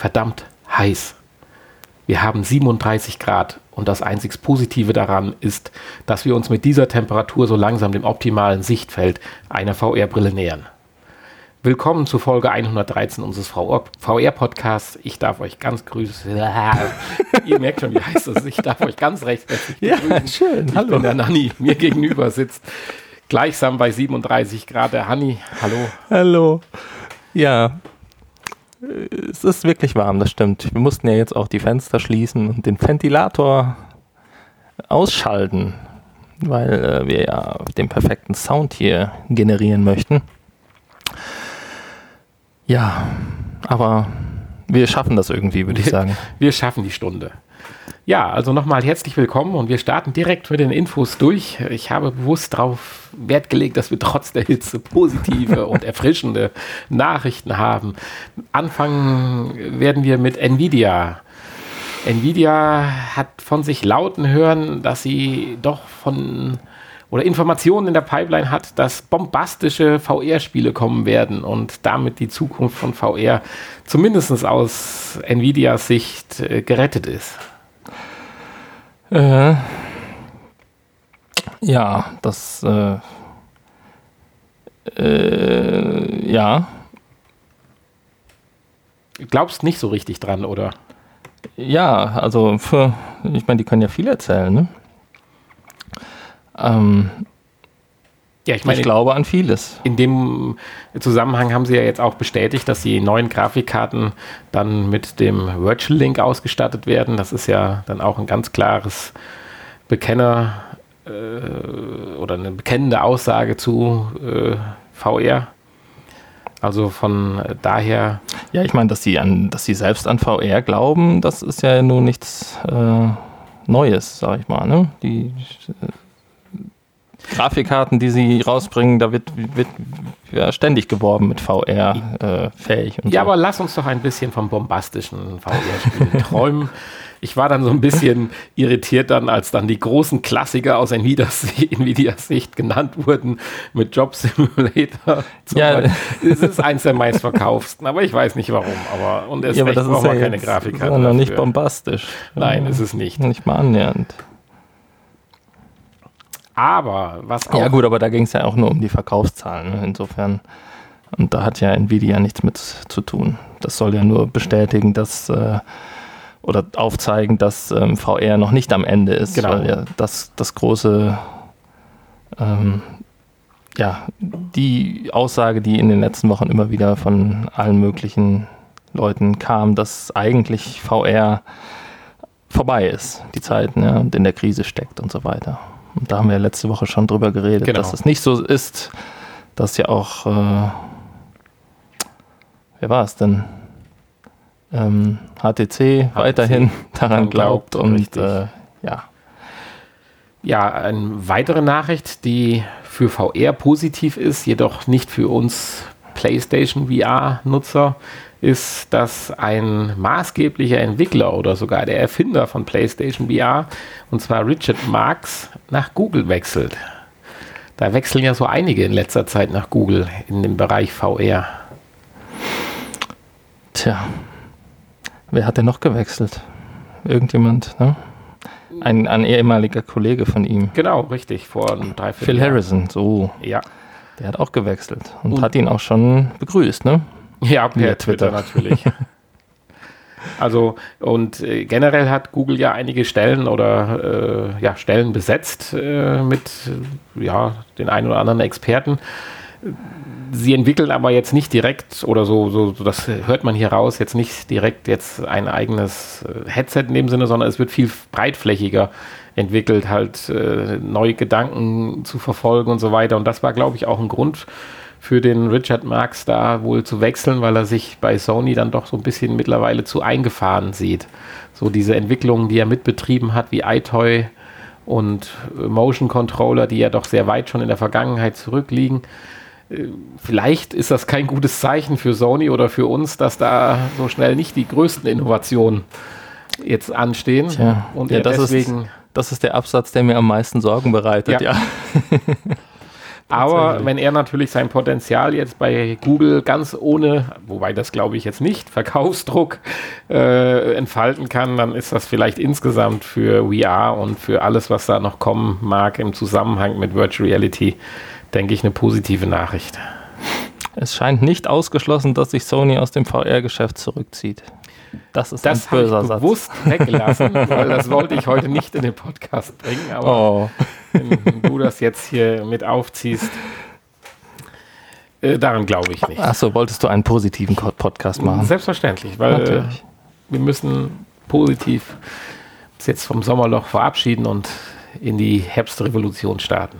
verdammt heiß. Wir haben 37 Grad und das einzig Positive daran ist, dass wir uns mit dieser Temperatur so langsam dem optimalen Sichtfeld einer VR-Brille nähern. Willkommen zu Folge 113 unseres VR-Podcasts. Ich darf euch ganz grüßen. Ihr merkt schon, wie heißt es. Ich darf euch ganz recht herzlich begrüßen. Ja, schön. Ich Hallo. bin der Nanni. Mir gegenüber sitzt gleichsam bei 37 Grad der Hanni. Hallo. Hallo. Ja, es ist wirklich warm, das stimmt. Wir mussten ja jetzt auch die Fenster schließen und den Ventilator ausschalten, weil äh, wir ja den perfekten Sound hier generieren möchten. Ja, aber wir schaffen das irgendwie, würde ich sagen. Wir schaffen die Stunde. Ja, also nochmal herzlich willkommen und wir starten direkt mit den Infos durch. Ich habe bewusst darauf Wert gelegt, dass wir trotz der Hitze positive und erfrischende Nachrichten haben. Anfangen werden wir mit Nvidia. Nvidia hat von sich lauten hören, dass sie doch von oder Informationen in der Pipeline hat, dass bombastische VR-Spiele kommen werden und damit die Zukunft von VR zumindest aus Nvidias Sicht äh, gerettet ist. Äh, ja, das äh, äh, ja. Glaubst nicht so richtig dran, oder? Ja, also für, ich meine, die können ja viel erzählen, ne? Ähm, ja, ich, meine, ich glaube an vieles. In dem Zusammenhang haben sie ja jetzt auch bestätigt, dass die neuen Grafikkarten dann mit dem Virtual Link ausgestattet werden. Das ist ja dann auch ein ganz klares Bekenner äh, oder eine bekennende Aussage zu äh, VR. Also von daher. Ja, ich meine, dass sie an, dass sie selbst an VR glauben, das ist ja nun nichts äh, Neues, sag ich mal. Ne? Die Grafikkarten, die sie rausbringen, da wird, wird ja, ständig geworben mit VR-fähig. Äh, ja, so. aber lass uns doch ein bisschen vom bombastischen VR-Spiel träumen. Ich war dann so ein bisschen irritiert dann, als dann die großen Klassiker aus Nvidias, Nvidias Sicht genannt wurden mit Job Simulator. Ja. Es ist eins der meistverkaufsten, aber ich weiß nicht warum. Aber und erst ja, aber das ist ja keine Grafikkarte. Noch nicht bombastisch. Nein, ist es nicht. Nicht mal annähernd. Aber was auch. Ja, gut, aber da ging es ja auch nur um die Verkaufszahlen. Ne? Insofern. Und da hat ja Nvidia nichts mit zu tun. Das soll ja nur bestätigen, dass. Äh, oder aufzeigen, dass ähm, VR noch nicht am Ende ist. Genau. Weil ja das, das große. Ähm, ja, die Aussage, die in den letzten Wochen immer wieder von allen möglichen Leuten kam, dass eigentlich VR vorbei ist, die Zeit, ne, und in der Krise steckt und so weiter. Und da haben wir letzte Woche schon drüber geredet, genau. dass es nicht so ist, dass ja auch, äh, wer war es denn? Ähm, HTC, HTC, weiterhin daran glaubt, glaubt und äh, ja. Ja, eine weitere Nachricht, die für VR positiv ist, jedoch nicht für uns PlayStation VR-Nutzer, ist, dass ein maßgeblicher Entwickler oder sogar der Erfinder von PlayStation VR, und zwar Richard Marks, nach Google wechselt. Da wechseln ja so einige in letzter Zeit nach Google in dem Bereich VR. Tja, wer hat denn noch gewechselt? Irgendjemand, ne? Ein, ein ehemaliger Kollege von ihm. Genau, richtig, vor drei, vier Phil. Harrison, so. Ja. Der hat auch gewechselt und, und hat ihn auch schon begrüßt, ne? Ja, per Twitter. Twitter natürlich. Also und äh, generell hat Google ja einige Stellen oder äh, ja, Stellen besetzt äh, mit ja, den einen oder anderen Experten. Sie entwickeln aber jetzt nicht direkt oder so, so, so, das hört man hier raus, jetzt nicht direkt jetzt ein eigenes äh, Headset in dem Sinne, sondern es wird viel breitflächiger entwickelt, halt äh, neue Gedanken zu verfolgen und so weiter. Und das war, glaube ich, auch ein Grund für den Richard Marx da wohl zu wechseln, weil er sich bei Sony dann doch so ein bisschen mittlerweile zu eingefahren sieht. So diese Entwicklungen, die er mitbetrieben hat, wie iToy und Motion Controller, die ja doch sehr weit schon in der Vergangenheit zurückliegen. Äh, vielleicht ist das kein gutes Zeichen für Sony oder für uns, dass da so schnell nicht die größten Innovationen jetzt anstehen. Tja, und ja, das deswegen. Ist, das ist der Absatz, der mir am meisten Sorgen bereitet, ja. ja. Aber wenn er natürlich sein Potenzial jetzt bei Google ganz ohne, wobei das glaube ich jetzt nicht, Verkaufsdruck äh, entfalten kann, dann ist das vielleicht insgesamt für VR und für alles, was da noch kommen mag im Zusammenhang mit Virtual Reality, denke ich, eine positive Nachricht. Es scheint nicht ausgeschlossen, dass sich Sony aus dem VR-Geschäft zurückzieht. Das ist das ein böser ich Satz. bewusst weggelassen, weil das wollte ich heute nicht in den Podcast bringen. Aber oh. wenn du das jetzt hier mit aufziehst, äh, daran glaube ich nicht. Achso, wolltest du einen positiven Podcast machen? Selbstverständlich, weil äh, wir müssen positiv uns jetzt vom Sommerloch verabschieden und in die Herbstrevolution starten.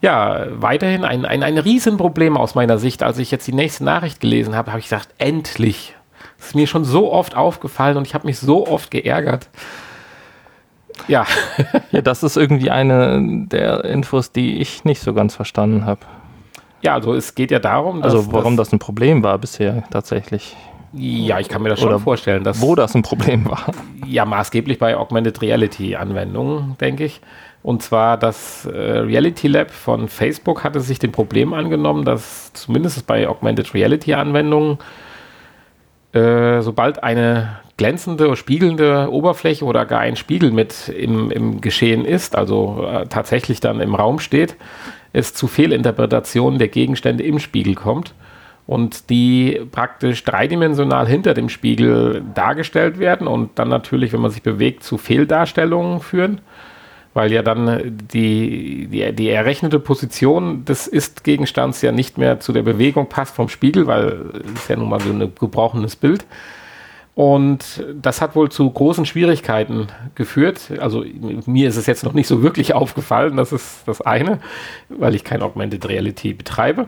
Ja, weiterhin ein, ein, ein Riesenproblem aus meiner Sicht. Als ich jetzt die nächste Nachricht gelesen habe, habe ich gesagt, endlich das ist mir schon so oft aufgefallen und ich habe mich so oft geärgert. Ja. ja, das ist irgendwie eine der Infos, die ich nicht so ganz verstanden habe. Ja, also es geht ja darum, dass. Also warum das, das ein Problem war bisher tatsächlich. Ja, ich kann mir das schon Oder vorstellen. Dass, wo das ein Problem war. Ja, maßgeblich bei Augmented Reality Anwendungen, denke ich. Und zwar das äh, Reality Lab von Facebook hatte sich dem Problem angenommen, dass zumindest bei Augmented Reality Anwendungen äh, sobald eine glänzende, spiegelnde Oberfläche oder gar ein Spiegel mit im, im Geschehen ist, also äh, tatsächlich dann im Raum steht, es zu Fehlinterpretationen der Gegenstände im Spiegel kommt und die praktisch dreidimensional hinter dem Spiegel dargestellt werden und dann natürlich, wenn man sich bewegt, zu Fehldarstellungen führen weil ja dann die, die, die errechnete Position des Ist-Gegenstands ja nicht mehr zu der Bewegung passt vom Spiegel, weil es ja nun mal so ein gebrochenes Bild. Und das hat wohl zu großen Schwierigkeiten geführt. Also mir ist es jetzt noch nicht so wirklich aufgefallen, das ist das eine, weil ich kein Augmented Reality betreibe.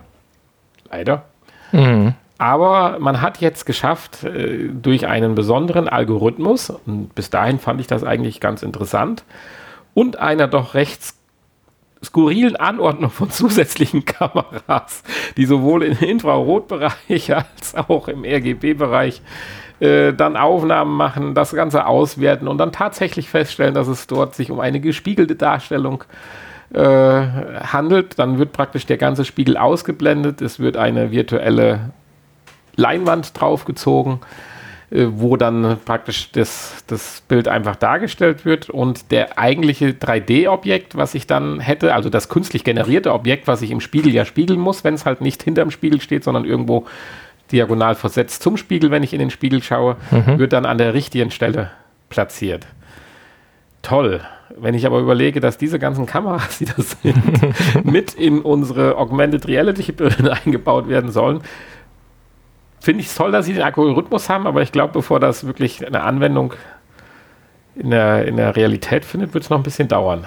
Leider. Mhm. Aber man hat jetzt geschafft, äh, durch einen besonderen Algorithmus, und bis dahin fand ich das eigentlich ganz interessant, und einer doch recht skurrilen Anordnung von zusätzlichen Kameras, die sowohl im Infrarotbereich als auch im RGB-Bereich äh, dann Aufnahmen machen, das Ganze auswerten und dann tatsächlich feststellen, dass es dort sich um eine gespiegelte Darstellung äh, handelt. Dann wird praktisch der ganze Spiegel ausgeblendet, es wird eine virtuelle Leinwand draufgezogen wo dann praktisch das, das Bild einfach dargestellt wird und der eigentliche 3D-Objekt, was ich dann hätte, also das künstlich generierte Objekt, was ich im Spiegel ja spiegeln muss, wenn es halt nicht hinterm Spiegel steht, sondern irgendwo diagonal versetzt zum Spiegel, wenn ich in den Spiegel schaue, mhm. wird dann an der richtigen Stelle platziert. Toll. Wenn ich aber überlege, dass diese ganzen Kameras, die das sind, mit in unsere Augmented Reality Bilder eingebaut werden sollen, finde ich toll, dass sie den Algorithmus haben, aber ich glaube, bevor das wirklich eine Anwendung in der, in der Realität findet, wird es noch ein bisschen dauern.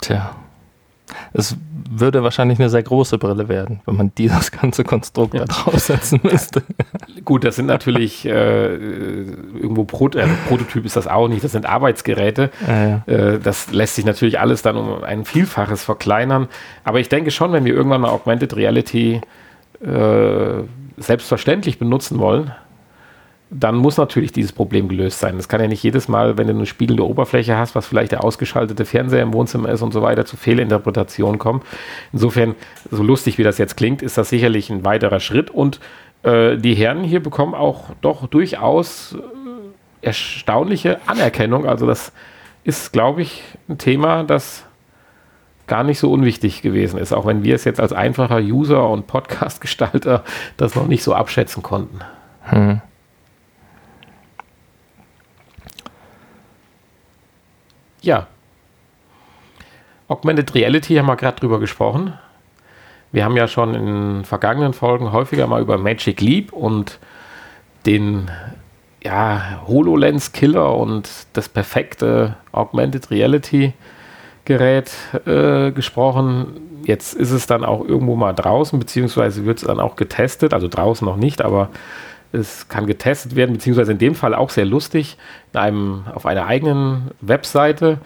Tja. Es würde wahrscheinlich eine sehr große Brille werden, wenn man dieses ganze Konstrukt ja. da draufsetzen müsste. Gut, das sind natürlich äh, irgendwo Pro äh, Prototyp ist das auch nicht, das sind Arbeitsgeräte. Ja, ja. Äh, das lässt sich natürlich alles dann um ein Vielfaches verkleinern. Aber ich denke schon, wenn wir irgendwann mal Augmented Reality äh, selbstverständlich benutzen wollen, dann muss natürlich dieses Problem gelöst sein. Das kann ja nicht jedes Mal, wenn du eine spiegelnde Oberfläche hast, was vielleicht der ausgeschaltete Fernseher im Wohnzimmer ist und so weiter, zu Fehlinterpretationen kommen. Insofern, so lustig wie das jetzt klingt, ist das sicherlich ein weiterer Schritt und äh, die Herren hier bekommen auch doch durchaus äh, erstaunliche Anerkennung. Also das ist, glaube ich, ein Thema, das gar nicht so unwichtig gewesen ist, auch wenn wir es jetzt als einfacher User und Podcast-Gestalter das noch nicht so abschätzen konnten. Hm. Ja. Augmented Reality haben wir gerade drüber gesprochen. Wir haben ja schon in vergangenen Folgen häufiger mal über Magic Leap und den ja, HoloLens Killer und das perfekte Augmented Reality Gerät äh, gesprochen. Jetzt ist es dann auch irgendwo mal draußen, beziehungsweise wird es dann auch getestet, also draußen noch nicht, aber es kann getestet werden, beziehungsweise in dem Fall auch sehr lustig. In einem, auf einer eigenen Webseite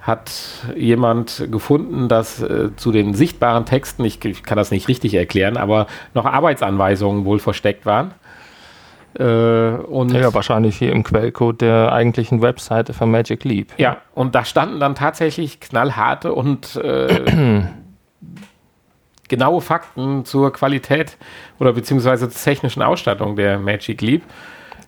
hat jemand gefunden, dass äh, zu den sichtbaren Texten, ich, ich, kann das nicht richtig erklären, aber noch Arbeitsanweisungen wohl versteckt waren. Äh, und ja, wahrscheinlich hier im Quellcode der eigentlichen Webseite von Magic Leap. Ja, und da standen dann tatsächlich knallharte und äh, genaue Fakten zur Qualität oder beziehungsweise zur technischen Ausstattung der Magic Leap.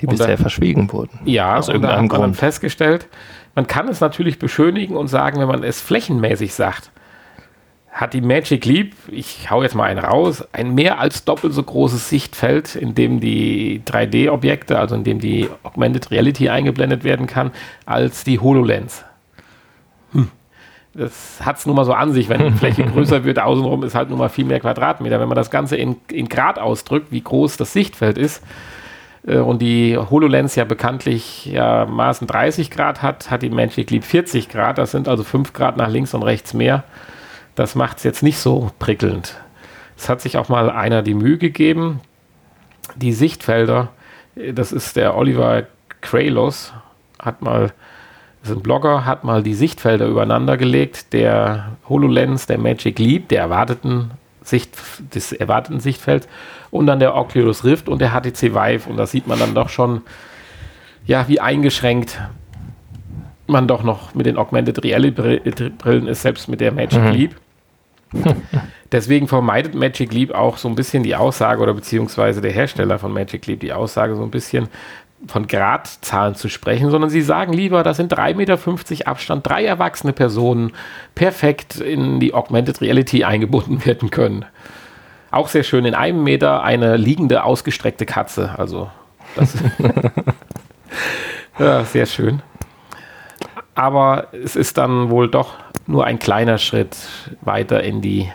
Die bisher da, verschwiegen wurden. Ja, aus irgendeinem Grund. Man festgestellt, man kann es natürlich beschönigen und sagen, wenn man es flächenmäßig sagt, hat die Magic Leap, ich hau jetzt mal einen raus, ein mehr als doppelt so großes Sichtfeld, in dem die 3D-Objekte, also in dem die Augmented Reality eingeblendet werden kann, als die HoloLens. Hm. Das hat es nun mal so an sich, wenn die Fläche größer wird, außenrum ist halt nun mal viel mehr Quadratmeter. Wenn man das Ganze in, in Grad ausdrückt, wie groß das Sichtfeld ist, äh, und die HoloLens ja bekanntlich ja Maßen 30 Grad hat, hat die Magic Leap 40 Grad. Das sind also 5 Grad nach links und rechts mehr. Das macht es jetzt nicht so prickelnd. Es hat sich auch mal einer die Mühe gegeben, die Sichtfelder, das ist der Oliver Kraylos, hat mal, das ist ein Blogger, hat mal die Sichtfelder übereinander gelegt, der HoloLens, der Magic Leap, der erwarteten Sicht, des erwarteten Sichtfelds und dann der Oculus Rift und der HTC Vive und da sieht man dann doch schon, ja, wie eingeschränkt man doch noch mit den Augmented Reality Brillen ist, selbst mit der Magic mhm. Leap. Deswegen vermeidet Magic Leap auch so ein bisschen die Aussage oder beziehungsweise der Hersteller von Magic Leap die Aussage so ein bisschen von Gradzahlen zu sprechen, sondern sie sagen lieber, das sind 3,50 Meter Abstand, drei erwachsene Personen perfekt in die Augmented Reality eingebunden werden können. Auch sehr schön in einem Meter eine liegende, ausgestreckte Katze. Also, das ja, sehr schön. Aber es ist dann wohl doch nur ein kleiner Schritt weiter in die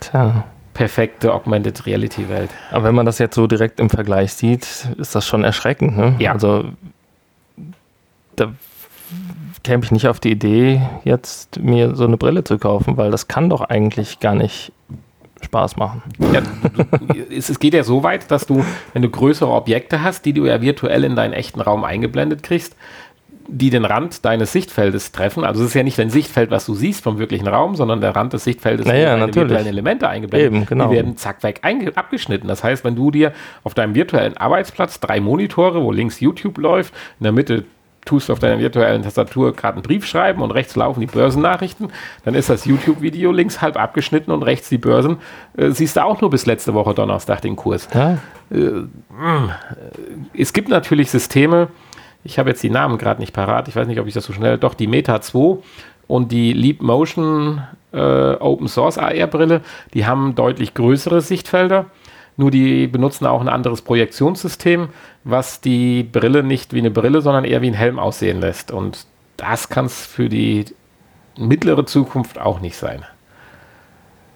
Tja. perfekte Augmented Reality Welt. Aber wenn man das jetzt so direkt im Vergleich sieht, ist das schon erschreckend. Ne? Ja. Also da käme ich nicht auf die Idee, jetzt mir so eine Brille zu kaufen, weil das kann doch eigentlich gar nicht Spaß machen. Ja, es, geht ja so weit, dass du, wenn du größere Objekte hast, die du ja virtuell in deinen echten Raum eingeblendet kriegst, die den Rand deines Sichtfeldes treffen. Also es ist ja nicht dein Sichtfeld, was du siehst vom wirklichen Raum, sondern der Rand des Sichtfeldes, naja, wo virtuellen Elemente eingeblendet Eben, genau. Die werden zack weg abgeschnitten. Das heißt, wenn du dir auf deinem virtuellen Arbeitsplatz drei Monitore, wo links YouTube läuft, in der Mitte tust du auf deiner virtuellen Tastatur gerade einen Brief schreiben und rechts laufen die Börsennachrichten, dann ist das YouTube-Video links halb abgeschnitten und rechts die Börsen. Äh, siehst du auch nur bis letzte Woche Donnerstag den Kurs. Ja. Äh, mm. es gibt natürlich Systeme, ich habe jetzt die Namen gerade nicht parat, ich weiß nicht, ob ich das so schnell, doch die Meta 2 und die Leap Motion äh, Open Source AR Brille, die haben deutlich größere Sichtfelder nur die benutzen auch ein anderes Projektionssystem, was die Brille nicht wie eine Brille, sondern eher wie ein Helm aussehen lässt. Und das kann es für die mittlere Zukunft auch nicht sein.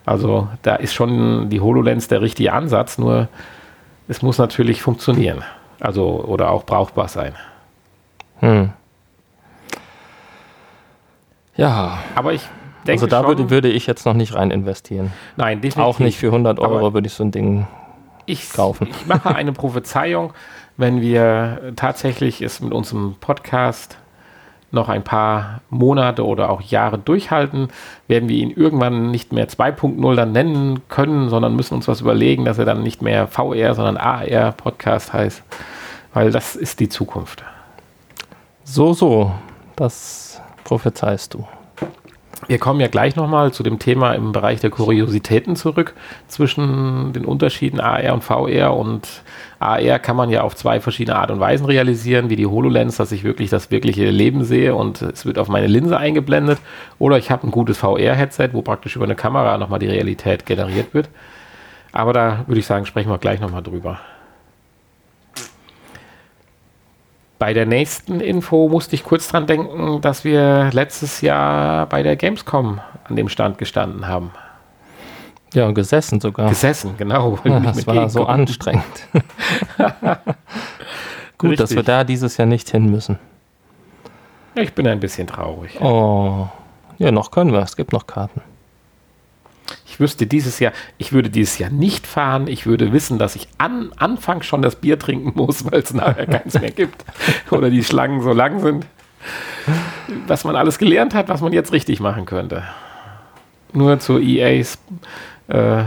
Also da ist schon die HoloLens der richtige Ansatz, nur es muss natürlich funktionieren. Also oder auch brauchbar sein. Hm. Ja. Aber ich denke Also da schon, würde, würde ich jetzt noch nicht rein investieren. Nein, definitiv. Auch nicht für 100 Euro würde ich so ein Ding ich, kaufen. Ich mache eine Prophezeiung, wenn wir tatsächlich es mit unserem Podcast noch ein paar Monate oder auch Jahre durchhalten, werden wir ihn irgendwann nicht mehr 2.0 dann nennen können, sondern müssen uns was überlegen, dass er dann nicht mehr VR, sondern AR Podcast heißt, weil das ist die Zukunft. So, so, das prophezeist du. Wir kommen ja gleich nochmal zu dem Thema im Bereich der Kuriositäten zurück zwischen den Unterschieden AR und VR. Und AR kann man ja auf zwei verschiedene Art und Weisen realisieren, wie die HoloLens, dass ich wirklich das wirkliche Leben sehe und es wird auf meine Linse eingeblendet. Oder ich habe ein gutes VR-Headset, wo praktisch über eine Kamera nochmal die Realität generiert wird. Aber da würde ich sagen, sprechen wir gleich nochmal drüber. Bei der nächsten Info musste ich kurz dran denken, dass wir letztes Jahr bei der Gamescom an dem Stand gestanden haben. Ja, und gesessen sogar. Gesessen, genau. Ja, das war so anstrengend. Gut, Richtig. dass wir da dieses Jahr nicht hin müssen. Ich bin ein bisschen traurig. Oh, ja, noch können wir. Es gibt noch Karten. Ich wüsste dieses Jahr, ich würde dieses Jahr nicht fahren. Ich würde wissen, dass ich an Anfang schon das Bier trinken muss, weil es nachher keins mehr gibt. Oder die Schlangen so lang sind. Was man alles gelernt hat, was man jetzt richtig machen könnte. Nur zur EAs äh,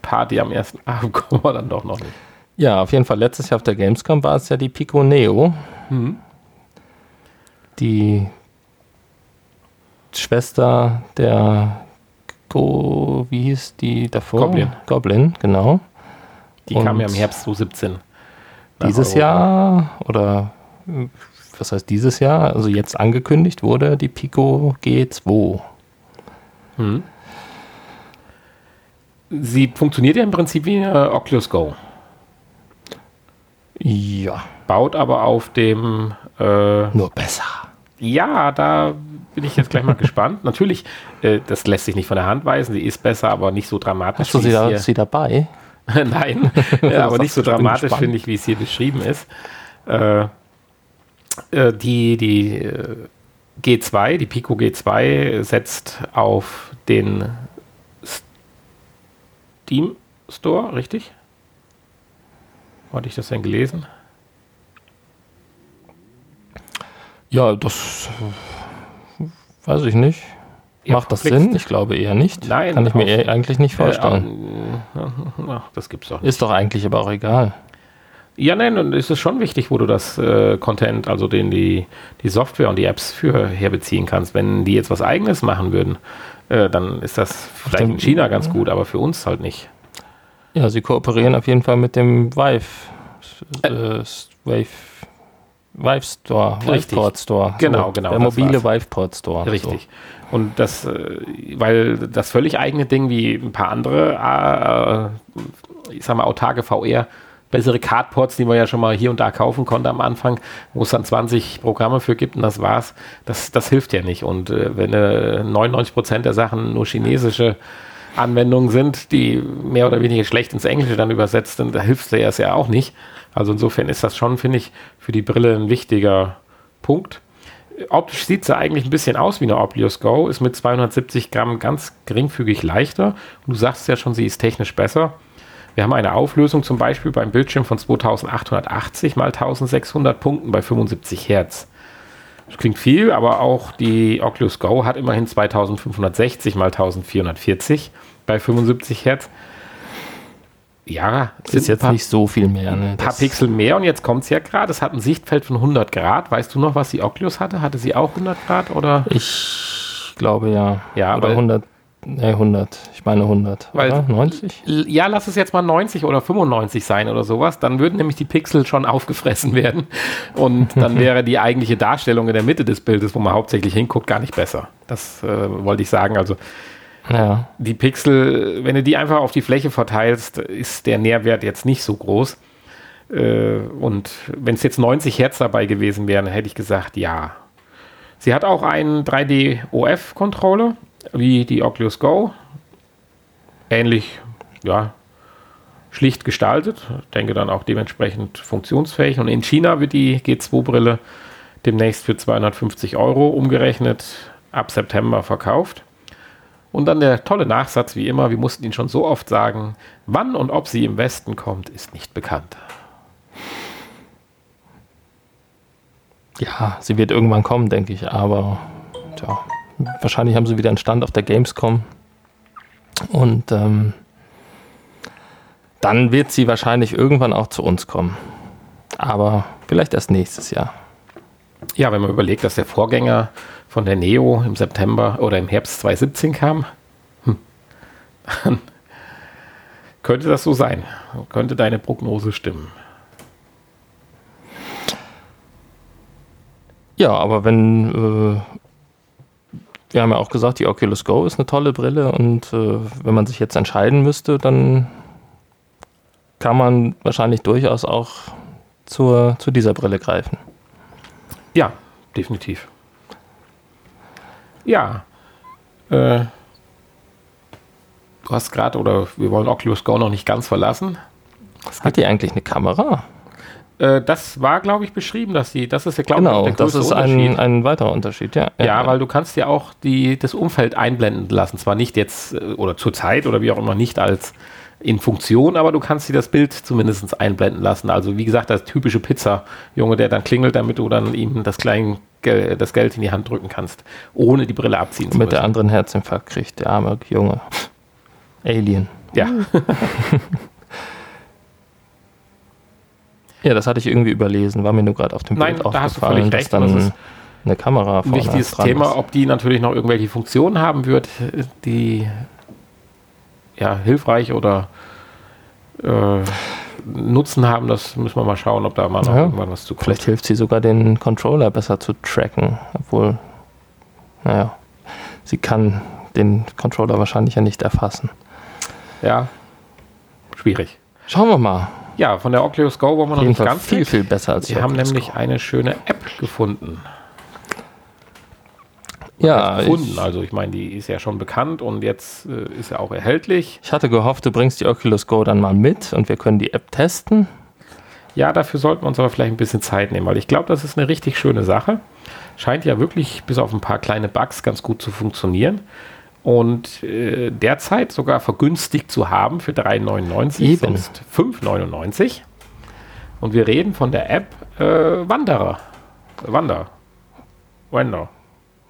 Party am ersten Abend kommen wir dann doch noch nicht. Ja, auf jeden Fall. Letztes Jahr auf der Gamescom war es ja die Pico Neo. Mhm. Die Schwester der Pico, wie hieß die davor? Goblin. Goblin, genau. Die kam ja im Herbst 2017. Dieses Europa. Jahr oder was heißt dieses Jahr? Also jetzt angekündigt wurde die Pico G2. Hm. Sie funktioniert ja im Prinzip wie eine Oculus Go. Ja. Baut aber auf dem. Äh, Nur besser. Ja, da bin ich jetzt gleich mal gespannt. Natürlich, äh, das lässt sich nicht von der Hand weisen. Sie ist besser, aber nicht so dramatisch. Hast du sie, da, sie dabei? Nein, äh, aber nicht so dramatisch, finde ich, wie es hier beschrieben ist. Äh, äh die die äh, G2, die Pico G2 setzt auf den Steam Store, richtig? Hatte ich das denn gelesen? Ja, das weiß ich nicht. Macht das Sinn? Ich glaube eher nicht. Nein. Kann ich mir eher eigentlich nicht vorstellen. Äh, äh, das gibt's doch nicht. Ist doch eigentlich aber auch egal. Ja, nein, und es ist schon wichtig, wo du das äh, Content, also den die, die Software und die Apps für herbeziehen kannst. Wenn die jetzt was eigenes machen würden, äh, dann ist das vielleicht in China ganz gut, aber für uns halt nicht. Ja, sie kooperieren auf jeden Fall mit dem Vive, äh, Vive, Vive Store, Viveport Store. Genau, so, genau. Der mobile Viveport Store. Richtig. So. Und das, äh, weil das völlig eigene Ding wie ein paar andere, äh, ich sag mal, autarke VR bessere Cardports, die man ja schon mal hier und da kaufen konnte am Anfang, wo es dann 20 Programme für gibt und das war's, das, das hilft ja nicht. Und äh, wenn äh, 99 Prozent der Sachen nur chinesische Anwendungen sind, die mehr oder weniger schlecht ins Englische dann übersetzt sind, da hilft es ja auch nicht. Also insofern ist das schon, finde ich, für die Brille ein wichtiger Punkt. Optisch sieht sie eigentlich ein bisschen aus wie eine Oculus Go, ist mit 270 Gramm ganz geringfügig leichter. Und du sagst ja schon, sie ist technisch besser. Wir haben eine Auflösung zum Beispiel beim Bildschirm von 2880 mal 1600 Punkten bei 75 Hertz. Das klingt viel, aber auch die Oculus Go hat immerhin 2560 mal 1440 bei 75 Hertz. Ja, das ist jetzt paar, nicht so viel mehr. Ne? Ein paar das Pixel mehr und jetzt kommt es ja gerade. Es hat ein Sichtfeld von 100 Grad. Weißt du noch, was die Oculus hatte? Hatte sie auch 100 Grad oder? Ich glaube ja. Ja, oder 100. Nee, 100. Ich meine 100. Weil, oder? 90? Ja, lass es jetzt mal 90 oder 95 sein oder sowas. Dann würden nämlich die Pixel schon aufgefressen werden. Und dann wäre die eigentliche Darstellung in der Mitte des Bildes, wo man hauptsächlich hinguckt, gar nicht besser. Das äh, wollte ich sagen. Also ja. die Pixel, wenn du die einfach auf die Fläche verteilst, ist der Nährwert jetzt nicht so groß. Äh, und wenn es jetzt 90 Hertz dabei gewesen wären, hätte ich gesagt, ja. Sie hat auch einen 3D-OF-Controller wie die Oculus Go. Ähnlich, ja, schlicht gestaltet. Ich denke dann auch dementsprechend funktionsfähig. Und in China wird die G2-Brille demnächst für 250 Euro umgerechnet ab September verkauft. Und dann der tolle Nachsatz, wie immer, wir mussten ihn schon so oft sagen, wann und ob sie im Westen kommt, ist nicht bekannt. Ja, sie wird irgendwann kommen, denke ich, aber tja, wahrscheinlich haben sie wieder einen Stand auf der Gamescom. Und ähm, dann wird sie wahrscheinlich irgendwann auch zu uns kommen. Aber vielleicht erst nächstes Jahr. Ja, wenn man überlegt, dass der Vorgänger von der Neo im September oder im Herbst 2017 kam, hm, dann könnte das so sein. Könnte deine Prognose stimmen. Ja, aber wenn äh, wir haben ja auch gesagt, die Oculus Go ist eine tolle Brille und äh, wenn man sich jetzt entscheiden müsste, dann kann man wahrscheinlich durchaus auch zur, zu dieser Brille greifen. Ja, definitiv. Ja. Äh, du hast gerade, oder wir wollen Oculus Go noch nicht ganz verlassen. Hat die eigentlich eine Kamera? Äh, das war, glaube ich, beschrieben, dass sie, das ist ja, glaube genau, ich, der das ist ein, ein weiterer Unterschied, ja. ja. Ja, weil du kannst ja auch die, das Umfeld einblenden lassen. Zwar nicht jetzt äh, oder zur Zeit oder wie auch immer, nicht als in Funktion, aber du kannst dir das Bild zumindest einblenden lassen. Also wie gesagt, das typische Pizza-Junge, der dann klingelt, damit du dann ihm das, kleine, das Geld in die Hand drücken kannst, ohne die Brille abziehen zu müssen. Mit der anderen Herzinfarkt kriegt der arme Junge. Alien. Ja. Ja, das hatte ich irgendwie überlesen, war mir nur gerade auf dem Nein, Bild da hast du völlig recht, dann eine Kamera vorne Wichtiges Thema, ist. ob die natürlich noch irgendwelche Funktionen haben wird, die ja, hilfreich oder äh, Nutzen haben, das müssen wir mal schauen, ob da mal noch Ja. irgendwann was zu kommt. Vielleicht hilft sie sogar, den Controller besser zu tracken, obwohl, naja, sie kann den Controller wahrscheinlich ja nicht erfassen. Ja, schwierig. Schauen wir mal. Ja, von der Oculus Go wollen wir noch nicht ganz viel, viel besser als Sie die haben nämlich Go. eine schöne App gefunden. Ja, gefunden. ich, Also ich meine, die ist ja schon bekannt und jetzt äh, ist ja auch erhältlich. ich hatte gehofft, du bringst die Oculus Go dann mal mit und wir können die App testen. Ja, dafür sollten wir uns aber vielleicht ein bisschen Zeit nehmen, weil ich glaube, das ist eine richtig schöne Sache. Scheint ja wirklich bis auf ein paar kleine Bugs ganz gut zu funktionieren. Und äh, derzeit sogar vergünstigt zu haben für 3,99, Eben. sonst 5,99. Und wir reden von der App äh, Wanderer. Wander. Wander.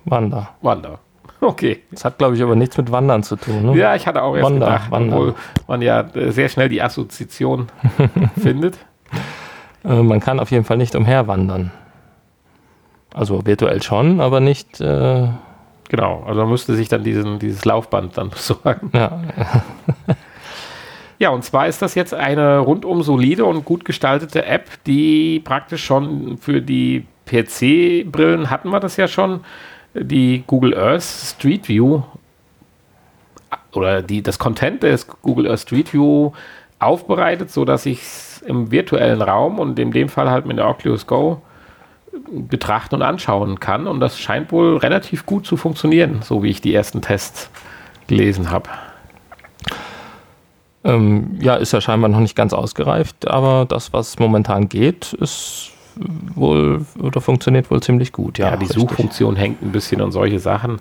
Wander. Wander. Okay. Das hat, glaube ich, aber nichts mit Wandern zu tun. Ne? Ja, ich hatte auch erst Wander, gedacht, Wander. obwohl man ja äh, sehr schnell die Assoziation findet. Äh, man kann auf jeden Fall nicht umherwandern. Also virtuell schon, aber nicht. Äh, Genau, also man müsste sich dann diesen, dieses Laufband dann besorgen. ja, Ja, und zwar ist das jetzt eine rundum solide und gut gestaltete App, die praktisch schon für die PC-Brillen hatten wir das ja schon, die Google Earth Street View oder die, das Content des Google Earth Street View aufbereitet, sodass ich es im virtuellen Raum und in dem Fall halt mit der Oculus Go betrachten und anschauen kann. Und das scheint wohl relativ gut zu funktionieren, so wie ich die ersten Tests gelesen habe. ähm, ja, ist ja scheinbar noch nicht ganz ausgereift, aber das, was momentan geht, ist wohl oder funktioniert wohl ziemlich gut. Ja, Ja, die richtig. Suchfunktion hängt ein bisschen und solche Sachen.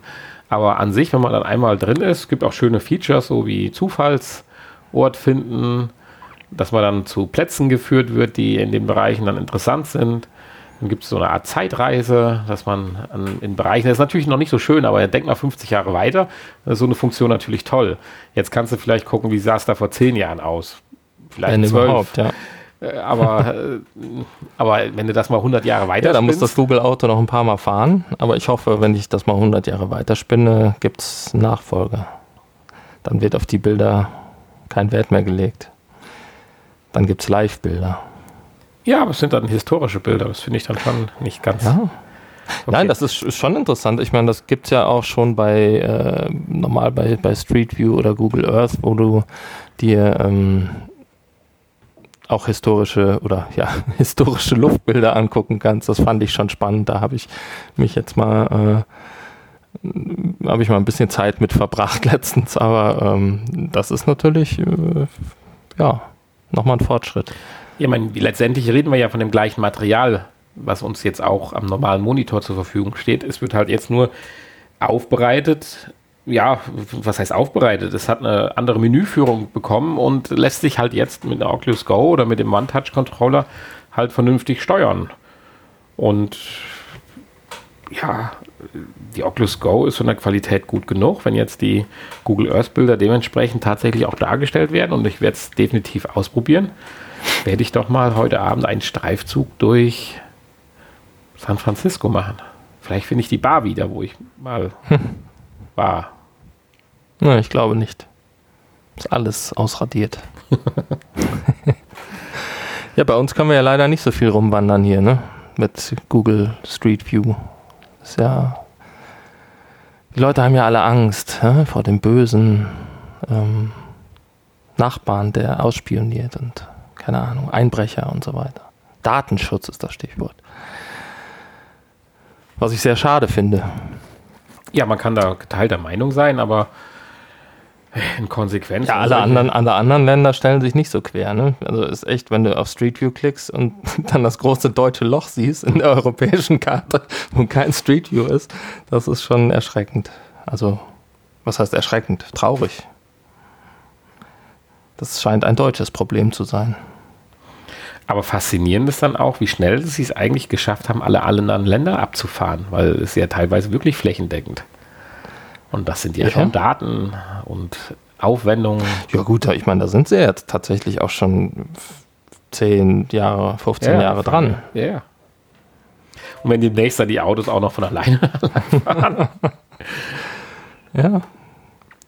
Aber an sich, wenn man dann einmal drin ist, gibt auch schöne Features, so wie Zufallsort finden, dass man dann zu Plätzen geführt wird, die in den Bereichen dann interessant sind. Dann gibt es so eine Art Zeitreise, dass man an, in Bereichen, das ist natürlich noch nicht so schön, aber denk mal 50 Jahre weiter, das ist so eine Funktion natürlich toll. Jetzt kannst du vielleicht gucken, wie sah es da vor 10 Jahren aus. Vielleicht Wenn 12. überhaupt, ja. Äh, Aber, äh, aber wenn du das mal 100 Jahre weiter Ja, da muss das Google-Auto noch ein paar Mal fahren, aber ich hoffe, wenn ich das mal 100 Jahre weiterspinne, gibt es Nachfolger. Dann wird auf die Bilder kein Wert mehr gelegt. Dann gibt es Live-Bilder. Ja, aber es sind dann historische Bilder. Das finde ich dann schon nicht ganz. Ja. okay. Nein, das ist sch- schon interessant. Ich meine, das gibt es ja auch schon bei äh, normal bei, bei Street View oder Google Earth, wo du dir ähm, auch historische oder ja, historische Luftbilder angucken kannst. Das fand ich schon spannend. Da habe ich mich jetzt mal äh, habe ich mal ein bisschen Zeit mit verbracht letztens, aber ähm, das ist natürlich äh, ja nochmal ein Fortschritt. Ja, mein, letztendlich reden wir ja von dem gleichen Material, was uns jetzt auch am normalen Monitor zur Verfügung steht. Es wird halt jetzt nur aufbereitet. Ja, was heißt aufbereitet? Es hat eine andere Menüführung bekommen und lässt sich halt jetzt mit der Oculus Go oder mit dem One-Touch-Controller halt vernünftig steuern. Und ja, die Oculus Go ist von der Qualität gut genug, wenn jetzt die Google Earth Bilder dementsprechend tatsächlich auch dargestellt werden und ich werde es definitiv ausprobieren, werde ich doch mal heute Abend einen Streifzug durch San Francisco machen. Vielleicht finde ich die Bar wieder, wo ich mal war. Ja, ich glaube nicht. Ist alles ausradiert. ja, bei uns können wir ja leider nicht so viel rumwandern hier, ne? Mit Google Street View. Ist ja. Die Leute haben ja alle Angst hä? vor dem bösen ähm, Nachbarn, der ausspioniert und keine Ahnung, Einbrecher und so weiter. Datenschutz ist das Stichwort. Was ich sehr schade finde. Ja, man kann da geteilter Meinung sein, aber in Konsequenz. Ja, alle anderen, alle anderen Länder stellen sich nicht so quer. Ne? Also ist echt, wenn du auf Street View klickst und dann das große deutsche Loch siehst in der europäischen Karte, wo kein Street View ist, das ist schon erschreckend. Also, was heißt erschreckend? Traurig. Das scheint ein deutsches Problem zu sein. Aber faszinierend ist dann auch, wie schnell sie es eigentlich geschafft haben, alle anderen Länder abzufahren, weil es ist ja teilweise wirklich flächendeckend. Und das sind ja, Ja. schon Daten und Aufwendungen. Ja gut, ich meine, da sind sie jetzt tatsächlich auch schon 10 Jahre, 15 Jahre dran. Ja, ja. Und wenn demnächst dann die Autos auch noch von alleine Ja.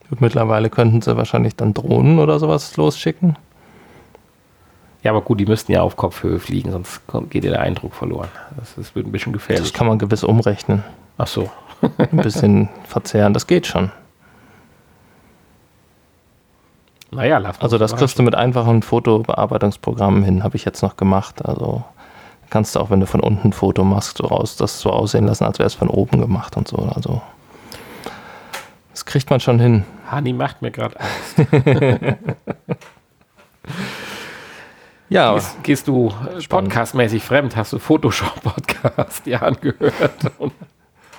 Gut, mittlerweile könnten sie wahrscheinlich dann Drohnen oder sowas losschicken. Ja, aber gut, die müssten ja auf Kopfhöhe fliegen, sonst geht der Eindruck verloren. Das, das wird ein bisschen gefährlich. Das kann man gewiss umrechnen. Ach so. Ein bisschen verzehren, das geht schon. Naja, Also das kriegst du mit einfachen Fotobearbeitungsprogrammen hin, habe ich jetzt noch gemacht. Also kannst du auch, wenn du von unten ein Foto machst, so raus, das so aussehen lassen, als wäre es von oben gemacht und so. Also das kriegt man schon hin. Hani macht mir gerade Angst. Ja, Gehst, gehst du podcastmäßig fremd? Hast du Photoshop-Podcast dir angehört?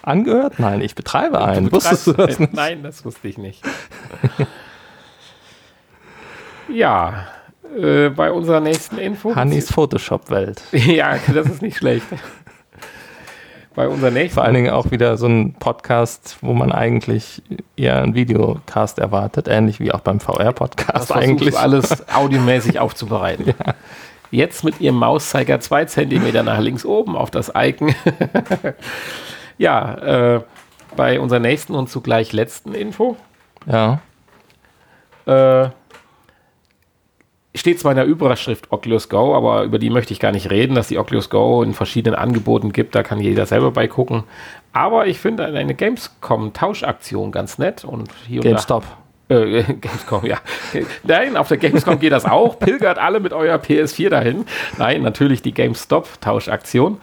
Angehört? Nein, ich betreibe einen. Wusstest du das nicht? Nein, das wusste ich nicht. ja, äh, bei unserer nächsten Info. Hannis Photoshop-Welt. Ja, das ist nicht schlecht. Bei unserer nächsten Vor allen Dingen auch wieder so ein Podcast, wo man eigentlich eher einen Videocast erwartet, ähnlich wie auch beim VR-Podcast eigentlich. eigentlich alles audiomäßig aufzubereiten. Jetzt mit Ihrem Mauszeiger zwei Zentimeter nach links oben auf das Icon. Ja, äh, bei unserer nächsten und zugleich letzten Info Ja, äh, steht zwar in der Überschrift Oculus Go, aber über die möchte ich gar nicht reden, dass die Oculus Go in verschiedenen Angeboten gibt, da kann jeder selber bei gucken. Aber ich finde eine Gamescom-Tauschaktion ganz nett und hier und da- GameStop. Äh, Gamescom, ja. Nein, auf der Gamescom geht das auch. Pilgert alle mit eurer PS4 dahin. Nein, natürlich die GameStop-Tauschaktion.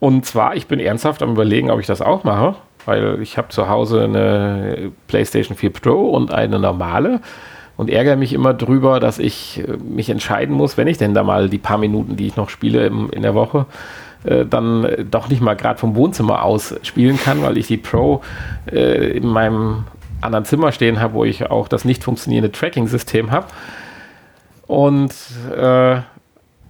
Und zwar, ich bin ernsthaft am überlegen, ob ich das auch mache, weil ich habe zu Hause eine PlayStation 4 Pro und eine normale und ärgere mich immer drüber, dass ich äh, mich entscheiden muss, wenn ich denn da mal die paar Minuten, die ich noch spiele im, in der Woche, äh, dann äh, doch nicht mal gerade vom Wohnzimmer aus spielen kann, weil ich die Pro äh, in meinem anderen Zimmer stehen habe, wo ich auch das nicht funktionierende Tracking-System habe. Und äh,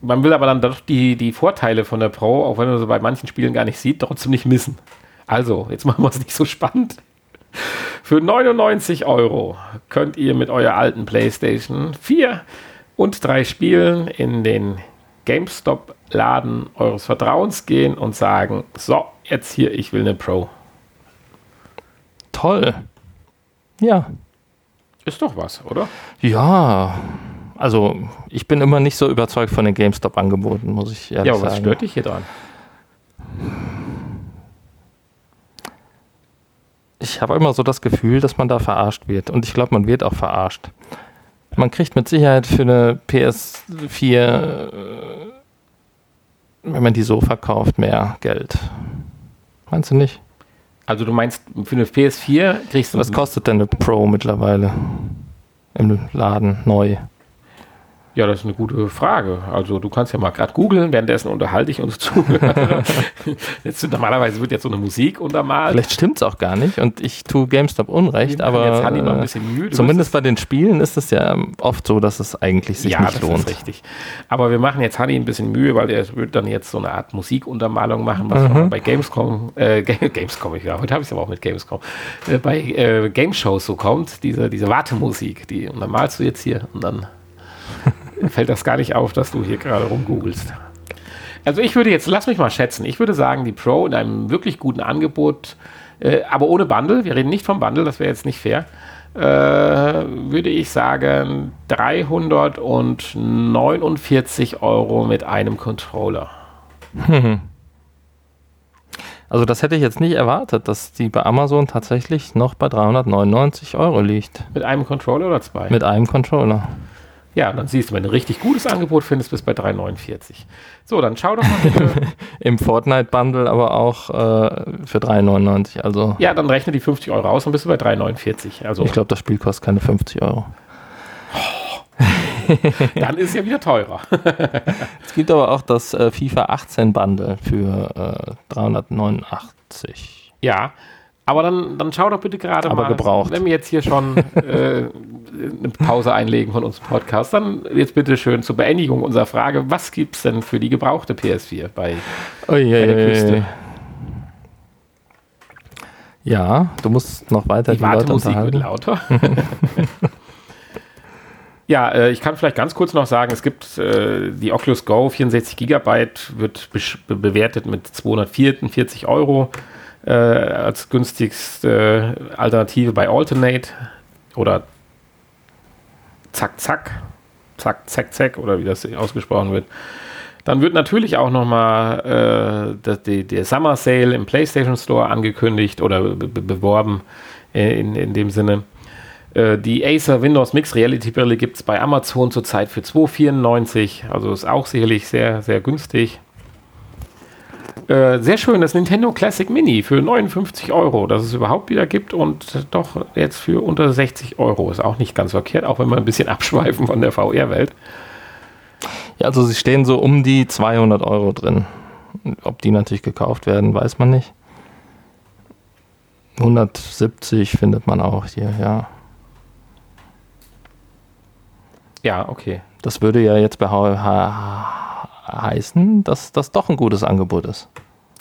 man will aber dann doch die, die Vorteile von der Pro, auch wenn man sie bei manchen Spielen gar nicht sieht, trotzdem nicht missen. Also, jetzt machen wir es nicht so spannend. Für 99 Euro könnt ihr mit eurer alten PlayStation 4 und drei Spielen in den GameStop-Laden eures Vertrauens gehen und sagen: So, jetzt hier, ich will eine Pro. Toll. Ja. Ist doch was, oder? Ja. Also, ich bin immer nicht so überzeugt von den GameStop-Angeboten, muss ich ehrlich Ja, aber was sagen. stört dich hier dran? Ich habe immer so das Gefühl, dass man da verarscht wird. Und ich glaube, man wird auch verarscht. Man kriegt mit Sicherheit für eine PS4, äh, wenn man die so verkauft, mehr Geld. Meinst du nicht? Also, du meinst, für eine PS4 kriegst du Was kostet denn eine Pro mittlerweile im Laden neu? Ja, das ist eine gute Frage. Also du kannst ja mal gerade googeln, währenddessen unterhalte ich uns Zuhörer. jetzt, normalerweise wird jetzt so eine Musik untermalt. Vielleicht stimmt es auch gar nicht und ich tue GameStop Unrecht, aber jetzt die noch ein äh, bisschen Mühe. Du zumindest bei den Spielen ist es ja oft so, dass es eigentlich sich ja, nicht das lohnt. ist richtig. Aber wir machen jetzt Hanni ein bisschen Mühe, weil er wird dann jetzt so eine Art Musikuntermalung machen, was Mhm. man bei Gamescom, äh, Ga- Gamescom, ich ja, heute habe ich es aber auch mit Gamescom, äh, bei äh, Game Shows so kommt, diese, diese Wartemusik, die untermalst du jetzt hier und dann fällt das gar nicht auf, dass du hier gerade rumgoogelst. Also ich würde jetzt, lass mich mal schätzen, ich würde sagen, die Pro in einem wirklich guten Angebot, äh, aber ohne Bundle, wir reden nicht vom Bundle, das wäre jetzt nicht fair, äh, würde ich sagen 349 Euro mit einem Controller. Also das hätte ich jetzt nicht erwartet, dass die bei Amazon tatsächlich noch bei 399 Euro liegt. Mit einem Controller oder zwei? Mit einem Controller. Ja, dann siehst du, wenn du ein richtig gutes Angebot findest, bist du bei 349. So, dann schau doch mal bitte. Im Fortnite-Bundle aber auch äh, für 3,99. Also ja, dann rechne die 50 Euro aus und bist du bei 349. Also ich glaube, das Spiel kostet keine 50 Euro. dann ist es ja wieder teurer. Es gibt aber auch das äh, FIFA 18 Bundle für äh, 389. Ja, aber dann, dann schau doch bitte gerade Aber mal, gebraucht. wenn wir jetzt hier schon äh, eine Pause einlegen von unserem Podcast, dann jetzt bitte schön zur Beendigung unserer Frage, was gibt es denn für die gebrauchte PS4 bei ui, der Küste? Ja, du musst noch weiter Die die, Leute Wartemusik wird lauter. ja, äh, ich kann vielleicht ganz kurz noch sagen, es gibt äh, die Oculus Go 64 Gigabyte, wird be bewertet mit 244 Euro äh, als günstigste Alternative bei Alternate oder zack, zack, zack, zack, zack oder wie das ausgesprochen wird. Dann wird natürlich auch nochmal äh, der Summer Sale im PlayStation Store angekündigt oder beworben äh, in, in dem Sinne. Äh, die Acer Windows Mix Reality Brille gibt es bei Amazon zurzeit für 2,94. Also ist auch sicherlich sehr, sehr günstig. Äh, sehr schön, das Nintendo Classic Mini für 59 Euro, dass es überhaupt wieder gibt und doch jetzt für unter 60 Euro. Ist auch nicht ganz verkehrt, auch wenn wir ein bisschen abschweifen von der VR-Welt. Ja, also sie stehen so um die 200 Euro drin. Ob die natürlich gekauft werden, weiß man nicht. 170 findet man auch hier, ja. Ja, okay. Das würde ja jetzt heißen, dass das doch ein gutes Angebot ist.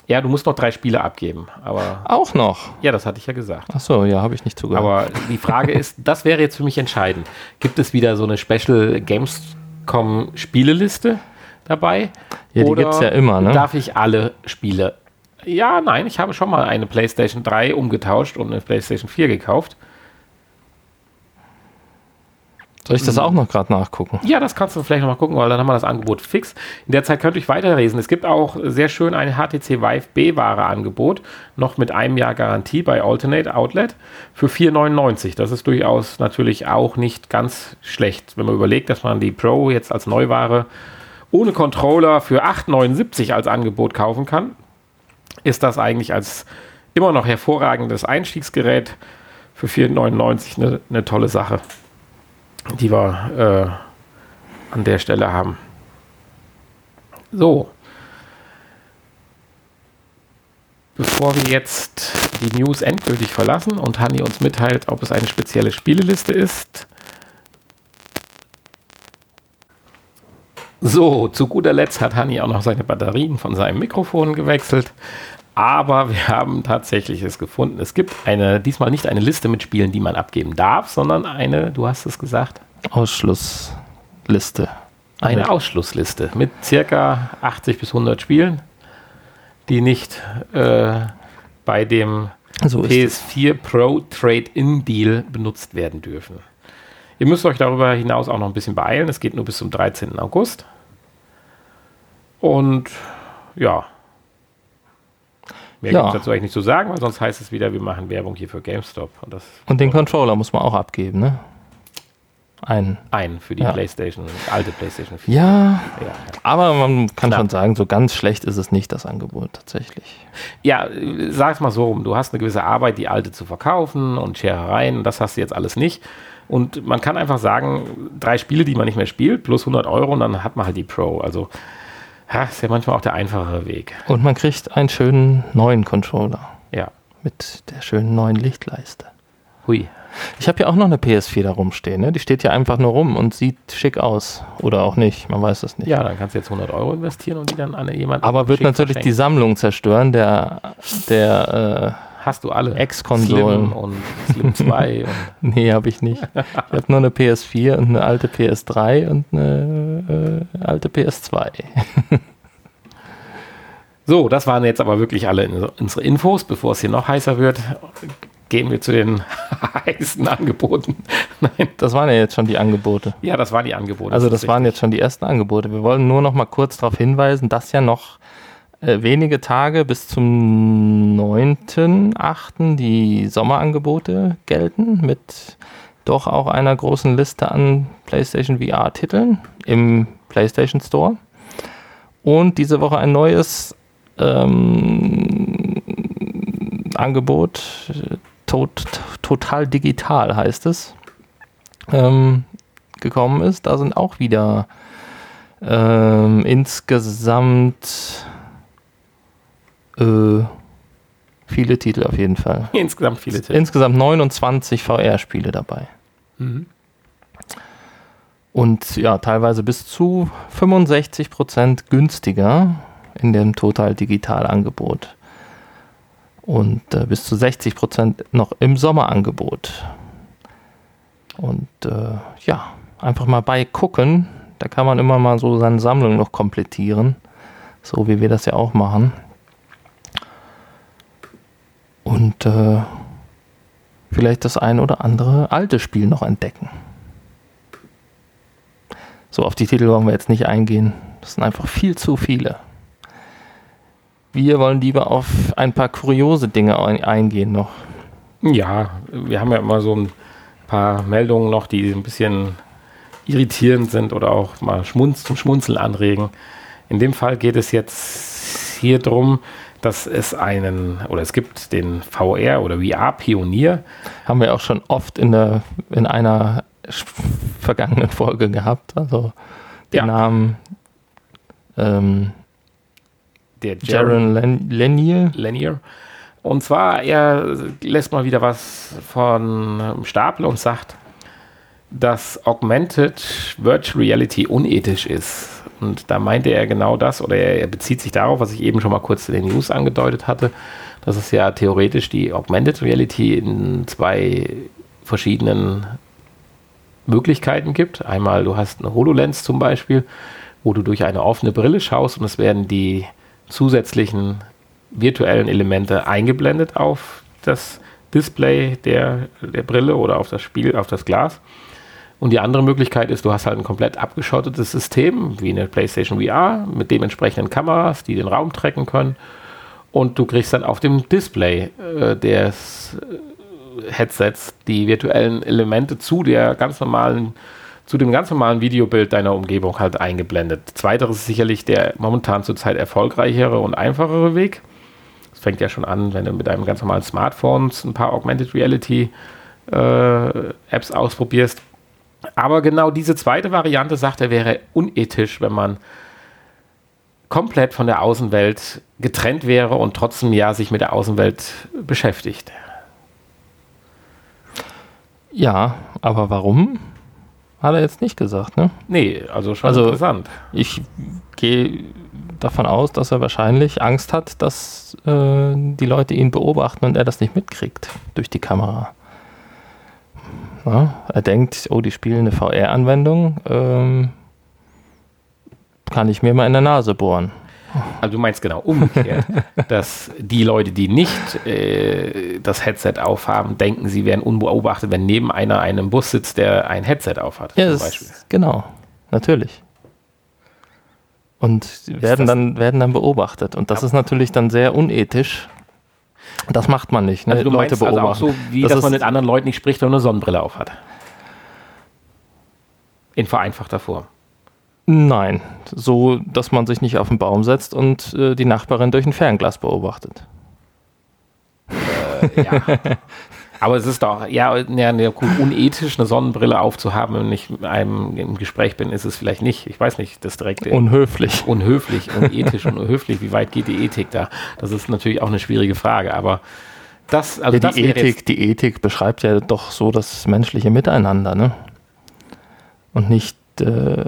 Ja, du musst noch drei Spiele abgeben, aber. Auch noch? Ja, das hatte ich ja gesagt. Ach so, ja, habe ich nicht zugehört. Aber die Frage ist, das wäre jetzt für mich entscheidend. Gibt es wieder so eine Special Gamescom Spieleliste dabei? Ja, die gibt es ja immer, ne? Darf ich alle Spiele? Ja, nein, ich habe schon mal eine PlayStation 3 umgetauscht und eine PlayStation 4 gekauft. Soll ich das mhm. auch noch gerade nachgucken? Ja, das kannst du vielleicht noch mal gucken, weil dann haben wir das Angebot fix. In der Zeit könnt ihr euch weiterlesen. Es gibt auch sehr schön ein HTC Vive B-Ware Angebot, noch mit einem Jahr Garantie bei Alternate Outlet für 4,99. Das ist durchaus natürlich auch nicht ganz schlecht, wenn man überlegt, dass man die Pro jetzt als Neuware ohne Controller für 8,79 als Angebot kaufen kann. Ist das eigentlich als immer noch hervorragendes Einstiegsgerät für 4,99 eine, eine tolle Sache die wir äh, an der Stelle haben. So. Bevor wir jetzt die News endgültig verlassen und Hanni uns mitteilt, ob es eine spezielle Spieleliste ist. So, zu guter Letzt hat Hanni auch noch seine Batterien von seinem Mikrofon gewechselt. Aber wir haben tatsächlich es gefunden. Es gibt eine, diesmal nicht eine Liste mit Spielen, die man abgeben darf, sondern eine, du hast es gesagt. Ausschlussliste. Eine, eine Ausschlussliste mit circa 80 bis 100 Spielen, die nicht äh, bei dem so PS4 Pro Trade-In Deal benutzt werden dürfen. Ihr müsst euch darüber hinaus auch noch ein bisschen beeilen. Es geht nur bis zum 13. August. Und ja, Mehr ja. gibt es dazu eigentlich nicht zu sagen, weil sonst heißt es wieder, wir machen Werbung hier für GameStop. Und, das und den Controller muss man auch abgeben, ne? Einen. Einen für die ja. PlayStation, alte PlayStation 4. Ja, ja, aber man kann Klar. schon sagen, so ganz schlecht ist es nicht, das Angebot tatsächlich. Ja, sag's mal so rum, du hast eine gewisse Arbeit, die alte zu verkaufen und Scherereien, das hast du jetzt alles nicht. Und man kann einfach sagen, drei Spiele, die man nicht mehr spielt, plus 100 Euro und dann hat man halt die Pro. Also ja, ist ja manchmal auch der einfachere Weg. Und man kriegt einen schönen neuen Controller. Ja. Mit der schönen neuen Lichtleiste. Hui. Ich habe ja auch noch eine PS4 da rumstehen. Ne? Die steht ja einfach nur rum und sieht schick aus. Oder auch nicht, man weiß es nicht. Ja, dann kannst du jetzt 100 Euro investieren und die dann an jemanden. Aber wird natürlich die Sammlung zerstören, der, der äh, Hast du alle? Ex-Konsolen. Und Slim 2. und nee, habe ich nicht. Ich habe nur eine PS4 und eine alte PS3 und eine äh, alte PS2. so, das waren jetzt aber wirklich alle unsere Infos. Bevor es hier noch heißer wird, gehen wir zu den heißen Angeboten. Nein. Das waren ja jetzt schon die Angebote. Ja, das waren die Angebote. Also das, das waren jetzt schon die ersten Angebote. Wir wollen nur noch mal kurz darauf hinweisen, dass ja noch äh, wenige Tage bis zum 9.8. die Sommerangebote gelten mit doch auch einer großen Liste an PlayStation VR-Titeln im PlayStation Store. Und diese Woche ein neues ähm, Angebot, tot, total digital heißt es, ähm, gekommen ist. Da sind auch wieder ähm, insgesamt äh, viele Titel auf jeden Fall. Insgesamt viele Titel. Insgesamt 29 VR-Spiele dabei. Mhm. Und ja, teilweise bis zu 65 Prozent günstiger in dem Total Digital Angebot. Und äh, bis zu 60 Prozent noch im Sommerangebot. Und äh, ja, einfach mal bei gucken. Da kann man immer mal so seine Sammlung noch komplettieren. So wie wir das ja auch machen. Und äh, vielleicht das ein oder andere alte Spiel noch entdecken. So, auf die Titel wollen wir jetzt nicht eingehen. Das sind einfach viel zu viele. Wir wollen lieber auf ein paar kuriose Dinge eingehen noch. Ja, wir haben ja immer so ein paar Meldungen noch, die ein bisschen irritierend sind oder auch mal Schmunz zum Schmunzeln anregen. In dem Fall geht es jetzt hier darum, dass es einen, oder es gibt den VR oder VR-Pionier. Haben wir auch schon oft in, der, in einer vergangenen Folge gehabt. Also den ja. Namen ähm, der Jaron Lanier. Lanier. Und zwar, er lässt mal wieder was von Stapel und sagt, dass Augmented Virtual Reality unethisch ist. Und da meinte er genau das, oder er, er bezieht sich darauf, was ich eben schon mal kurz in den News angedeutet hatte, dass es ja theoretisch die Augmented Reality in zwei verschiedenen Möglichkeiten gibt. Einmal, du hast eine HoloLens zum Beispiel, wo du durch eine offene Brille schaust und es werden die zusätzlichen virtuellen Elemente eingeblendet auf das Display der, der Brille oder auf das Spiel, auf das Glas. Und die andere Möglichkeit ist, du hast halt ein komplett abgeschottetes System, wie eine PlayStation VR, mit dementsprechenden Kameras, die den Raum trecken können. Und du kriegst dann auf dem Display äh, des äh, Headsets die virtuellen Elemente zu der ganz normalen, zu dem ganz normalen Videobild deiner Umgebung halt eingeblendet. Zweiteres ist sicherlich der momentan zurzeit erfolgreichere und einfachere Weg. Es fängt ja schon an, wenn du mit einem ganz normalen Smartphone ein paar Augmented Reality äh, Apps ausprobierst aber genau diese zweite Variante, sagt er, wäre unethisch, wenn man komplett von der Außenwelt getrennt wäre und trotzdem ja sich mit der Außenwelt beschäftigt. Ja, aber warum? Hat er jetzt nicht gesagt, ne? Nee, also schon also interessant. Ich gehe davon aus, dass er wahrscheinlich Angst hat, dass äh, die Leute ihn beobachten und er das nicht mitkriegt durch die Kamera. Ja, er denkt, oh, die spielen eine VR-Anwendung, ähm, kann ich mir mal in der Nase bohren. Also du meinst genau umgekehrt, dass die Leute, die nicht äh, das Headset aufhaben, denken, sie werden unbeobachtet, wenn neben einer einem Bus sitzt, der ein Headset aufhat. Ja, zum Beispiel. genau, natürlich. Und werden dann, werden dann beobachtet. Und das ja. ist natürlich dann sehr unethisch, das macht man nicht. Ne? Also du Leute meinst beobachten. Also auch so, wie das dass man mit anderen Leuten nicht spricht, wenn man eine Sonnenbrille auf hat. In vereinfachter Form. Nein, so, dass man sich nicht auf den Baum setzt und äh, die Nachbarin durch ein Fernglas beobachtet. Äh, ja. Aber es ist doch, ja, ja, ja gut, unethisch eine Sonnenbrille aufzuhaben, wenn ich mit einem im Gespräch bin, ist es vielleicht nicht. Ich weiß nicht, das direkte. Unhöflich. Unhöflich, unethisch und unhöflich. Wie weit geht die Ethik da? Das ist natürlich auch eine schwierige Frage, aber das, also ja, das die Ethik, die Ethik beschreibt ja doch so das menschliche Miteinander, ne? Und nicht, äh,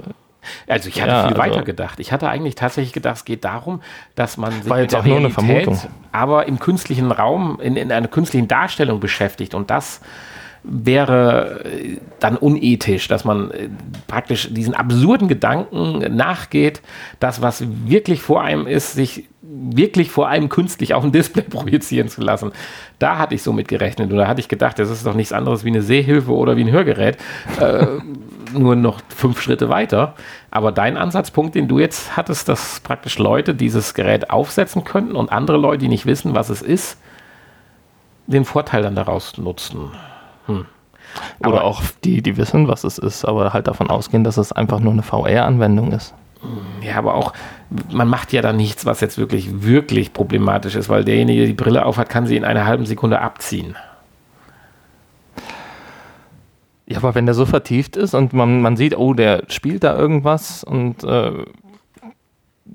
also ich hatte ja, viel also weiter gedacht. Ich hatte eigentlich tatsächlich gedacht, es geht darum, dass man sich war jetzt auch nur eine Vermutung. aber im künstlichen Raum, in, in einer künstlichen Darstellung beschäftigt. Und das wäre äh, dann unethisch, dass man äh, praktisch diesen absurden Gedanken nachgeht, das, was wirklich vor einem ist, sich wirklich vor einem künstlich auf dem Display projizieren zu lassen. Da hatte ich so mit gerechnet und da hatte ich gedacht, das ist doch nichts anderes wie eine Sehhilfe oder wie ein Hörgerät, äh, nur noch fünf Schritte weiter. Aber dein Ansatzpunkt, den du jetzt hattest, dass praktisch Leute dieses Gerät aufsetzen könnten und andere Leute, die nicht wissen, was es ist, den Vorteil dann daraus nutzen. Hm. Oder aber auch die, die wissen, was es ist, aber halt davon ausgehen, dass es einfach nur eine VR-Anwendung ist. Ja, aber auch, man macht ja da nichts, was jetzt wirklich, wirklich problematisch ist, weil derjenige, der die Brille aufhat, kann sie in einer halben Sekunde abziehen. Ja, aber wenn der so vertieft ist und man, man sieht, oh, der spielt da irgendwas und äh,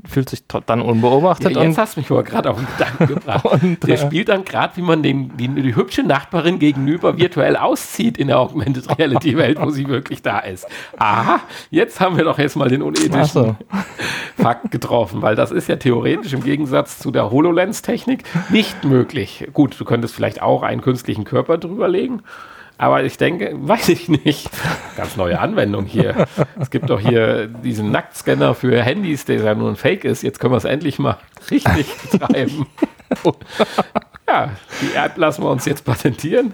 fühlt sich dann unbeobachtet. Ja, jetzt hast du mich aber gerade auf den Gedanken gebracht. und, der äh, spielt dann gerade, wie man den, die, die, hübsche Nachbarin gegenüber virtuell auszieht in der Augmented Reality Welt, wo sie wirklich da ist. Aha, jetzt haben wir doch jetzt mal den unethischen so. Fakt getroffen, weil das ist ja theoretisch im Gegensatz zu der HoloLens-Technik nicht möglich. Gut, du könntest vielleicht auch einen künstlichen Körper drüberlegen. Aber ich denke, weiß ich nicht. Ganz neue Anwendung hier. Es gibt doch hier diesen Nacktscanner für Handys, der ja nur ein Fake ist. Jetzt können wir es endlich mal richtig betreiben. ja, die App lassen wir uns jetzt patentieren.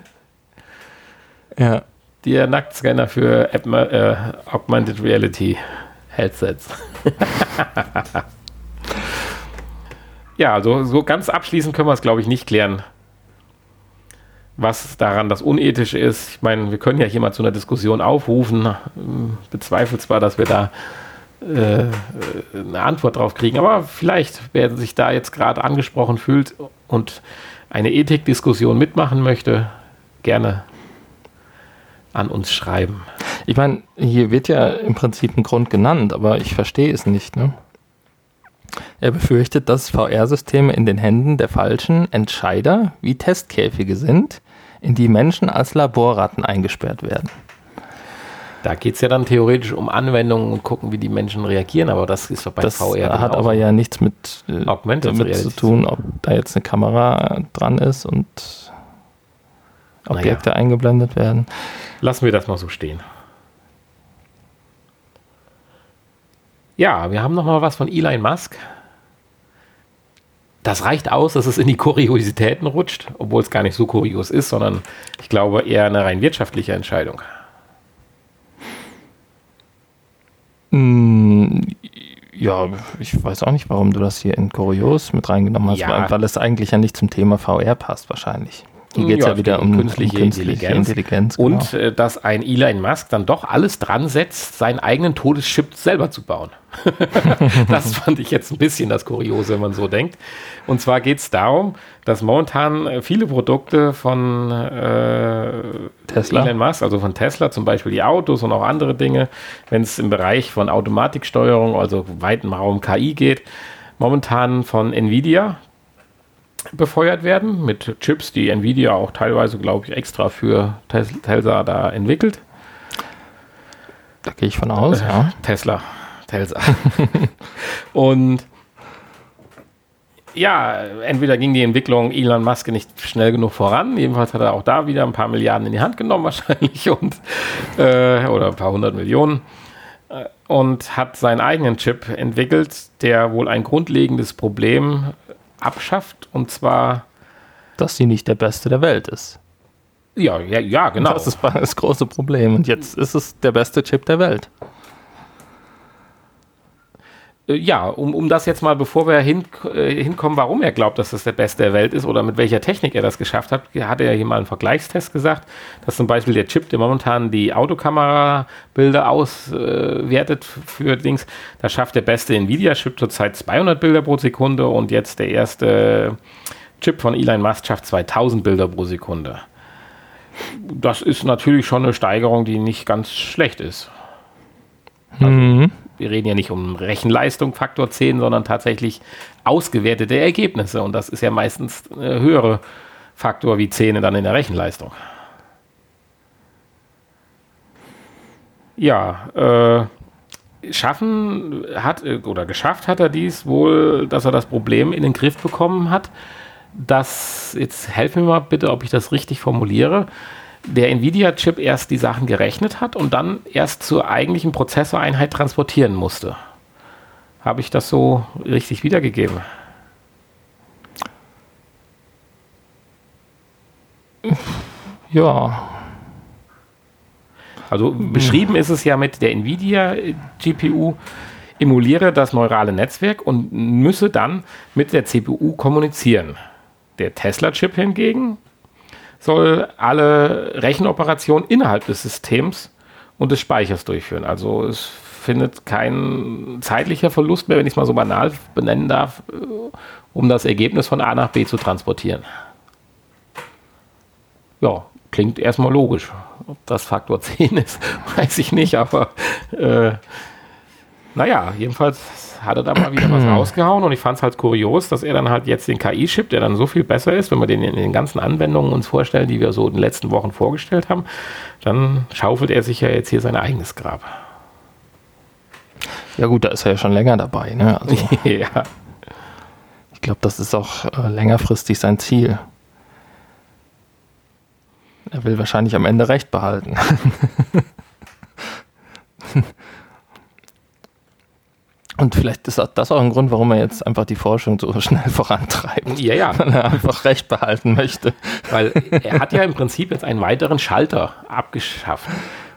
Ja. Der Nacktscanner für äh, Augmented Reality Headsets. ja, also so ganz abschließend können wir es, glaube ich, nicht klären, was daran das unethisch ist. Ich meine, wir können ja hier mal zu einer Diskussion aufrufen. Bezweifelt zwar, dass wir da äh, eine Antwort drauf kriegen, aber vielleicht, wer sich da jetzt gerade angesprochen fühlt und eine Ethikdiskussion mitmachen möchte, gerne an uns schreiben. Ich meine, hier wird ja im Prinzip ein Grund genannt, aber ich verstehe es nicht. Ne? Er befürchtet, dass VR-Systeme in den Händen der falschen Entscheider wie Testkäfige sind, in die Menschen als Laborratten eingesperrt werden. Da geht es ja dann theoretisch um Anwendungen und gucken, wie die Menschen reagieren, aber das ist doch bei das VR. Das hat aber ja nichts mit äh, damit zu tun, ob da jetzt eine Kamera dran ist und Objekte naja. eingeblendet werden. Lassen wir das mal so stehen. Ja, wir haben noch mal was von Elon Musk. Das reicht aus, dass es in die Kuriositäten rutscht, obwohl es gar nicht so kurios ist, sondern ich glaube eher eine rein wirtschaftliche Entscheidung. Mm, ja, ich weiß auch nicht, warum du das hier in Kurios mit reingenommen hast, ja. weil es eigentlich ja nicht zum Thema VR passt, wahrscheinlich. Hier geht es ja, ja, wieder um künstliche, um künstliche Intelligenz. Intelligenz genau. Und äh, dass ein Elon Musk dann doch alles dran setzt, seinen eigenen Todeschip selber zu bauen. das fand ich jetzt ein bisschen das Kuriose, wenn man so denkt. Und zwar geht es darum, dass momentan äh, viele Produkte von äh, Tesla. Elon Musk, also von Tesla, zum Beispiel die Autos und auch andere Dinge, wenn es im Bereich von Automatiksteuerung, also weiten Raum KI geht, momentan von Nvidia, befeuert werden mit Chips, die Nvidia auch teilweise, glaube ich, extra für Tesla da entwickelt. Da gehe ich von aus, äh, ja. Tesla, Tesla. Und ja, entweder ging die Entwicklung Elon Musk nicht schnell genug voran, jedenfalls hat er auch da wieder ein paar Milliarden in die Hand genommen wahrscheinlich und äh, oder ein paar hundert Millionen äh, und hat seinen eigenen Chip entwickelt, der wohl ein grundlegendes Problem abschafft. Und zwar. Dass sie nicht der Beste der Welt ist. Ja, ja, ja, genau. Das ist das große Problem. Und jetzt ist es der beste Chip der Welt. Äh, ja, um, um das jetzt mal, bevor wir hin, äh, hinkommen, warum er glaubt, dass das der Beste der Welt ist oder mit welcher Technik er das geschafft hat, hat er hier mal einen Vergleichstest gesagt, dass zum Beispiel der Chip, der momentan die Autokamerabilder auswertet äh, für Dings, da schafft der beste Nvidia-Chip zurzeit 200 Bilder pro Sekunde und jetzt der erste Chip von Elon Musk schafft 2000 Bilder pro Sekunde. Das ist natürlich schon eine Steigerung, die nicht ganz schlecht ist. Also, mhm wir reden ja nicht um Rechenleistung Faktor 10, sondern tatsächlich ausgewertete Ergebnisse. Und das ist ja meistens ein höhere Faktor wie 10 dann in der Rechenleistung. Ja, äh, schaffen hat oder geschafft hat er dies wohl, dass er das Problem in den Griff bekommen hat. dass, jetzt helfen mir mal bitte, ob ich das richtig formuliere, der Nvidia-Chip erst die Sachen gerechnet hat und dann erst zur eigentlichen Prozessoreinheit transportieren musste. Habe ich das so richtig wiedergegeben? Ja. Also beschrieben ist es ja mit der Nvidia GPU, emuliere das neurale Netzwerk und müsse dann mit der CPU kommunizieren. Der Tesla-Chip hingegen soll alle Rechenoperationen innerhalb des Systems und des Speichers durchführen. Also es findet kein zeitlicher Verlust mehr, wenn ich es mal so banal benennen darf, äh, um das Ergebnis von A nach B zu transportieren. Ja, klingt erstmal logisch. Ob das Faktor 10 ist, weiß ich nicht, aber äh, naja, jedenfalls hat er da mal wieder was rausgehauen und ich fand es halt kurios, dass er dann halt jetzt den KI-Chip, der dann so viel besser ist, wenn wir den in den ganzen Anwendungen uns vorstellen, die wir so in den letzten Wochen vorgestellt haben, dann schaufelt er sich ja jetzt hier sein eigenes Grab. Ja gut, da ist er ja schon länger dabei. Ne? Also, ja. Ich glaube, das ist auch äh, längerfristig sein Ziel. Er will wahrscheinlich am Ende Recht behalten. Und vielleicht ist das auch ein Grund, warum er jetzt einfach die Forschung so schnell vorantreibt. Ja, ja. Weil er einfach Recht behalten möchte. Weil er hat ja im Prinzip jetzt einen weiteren Schalter abgeschafft.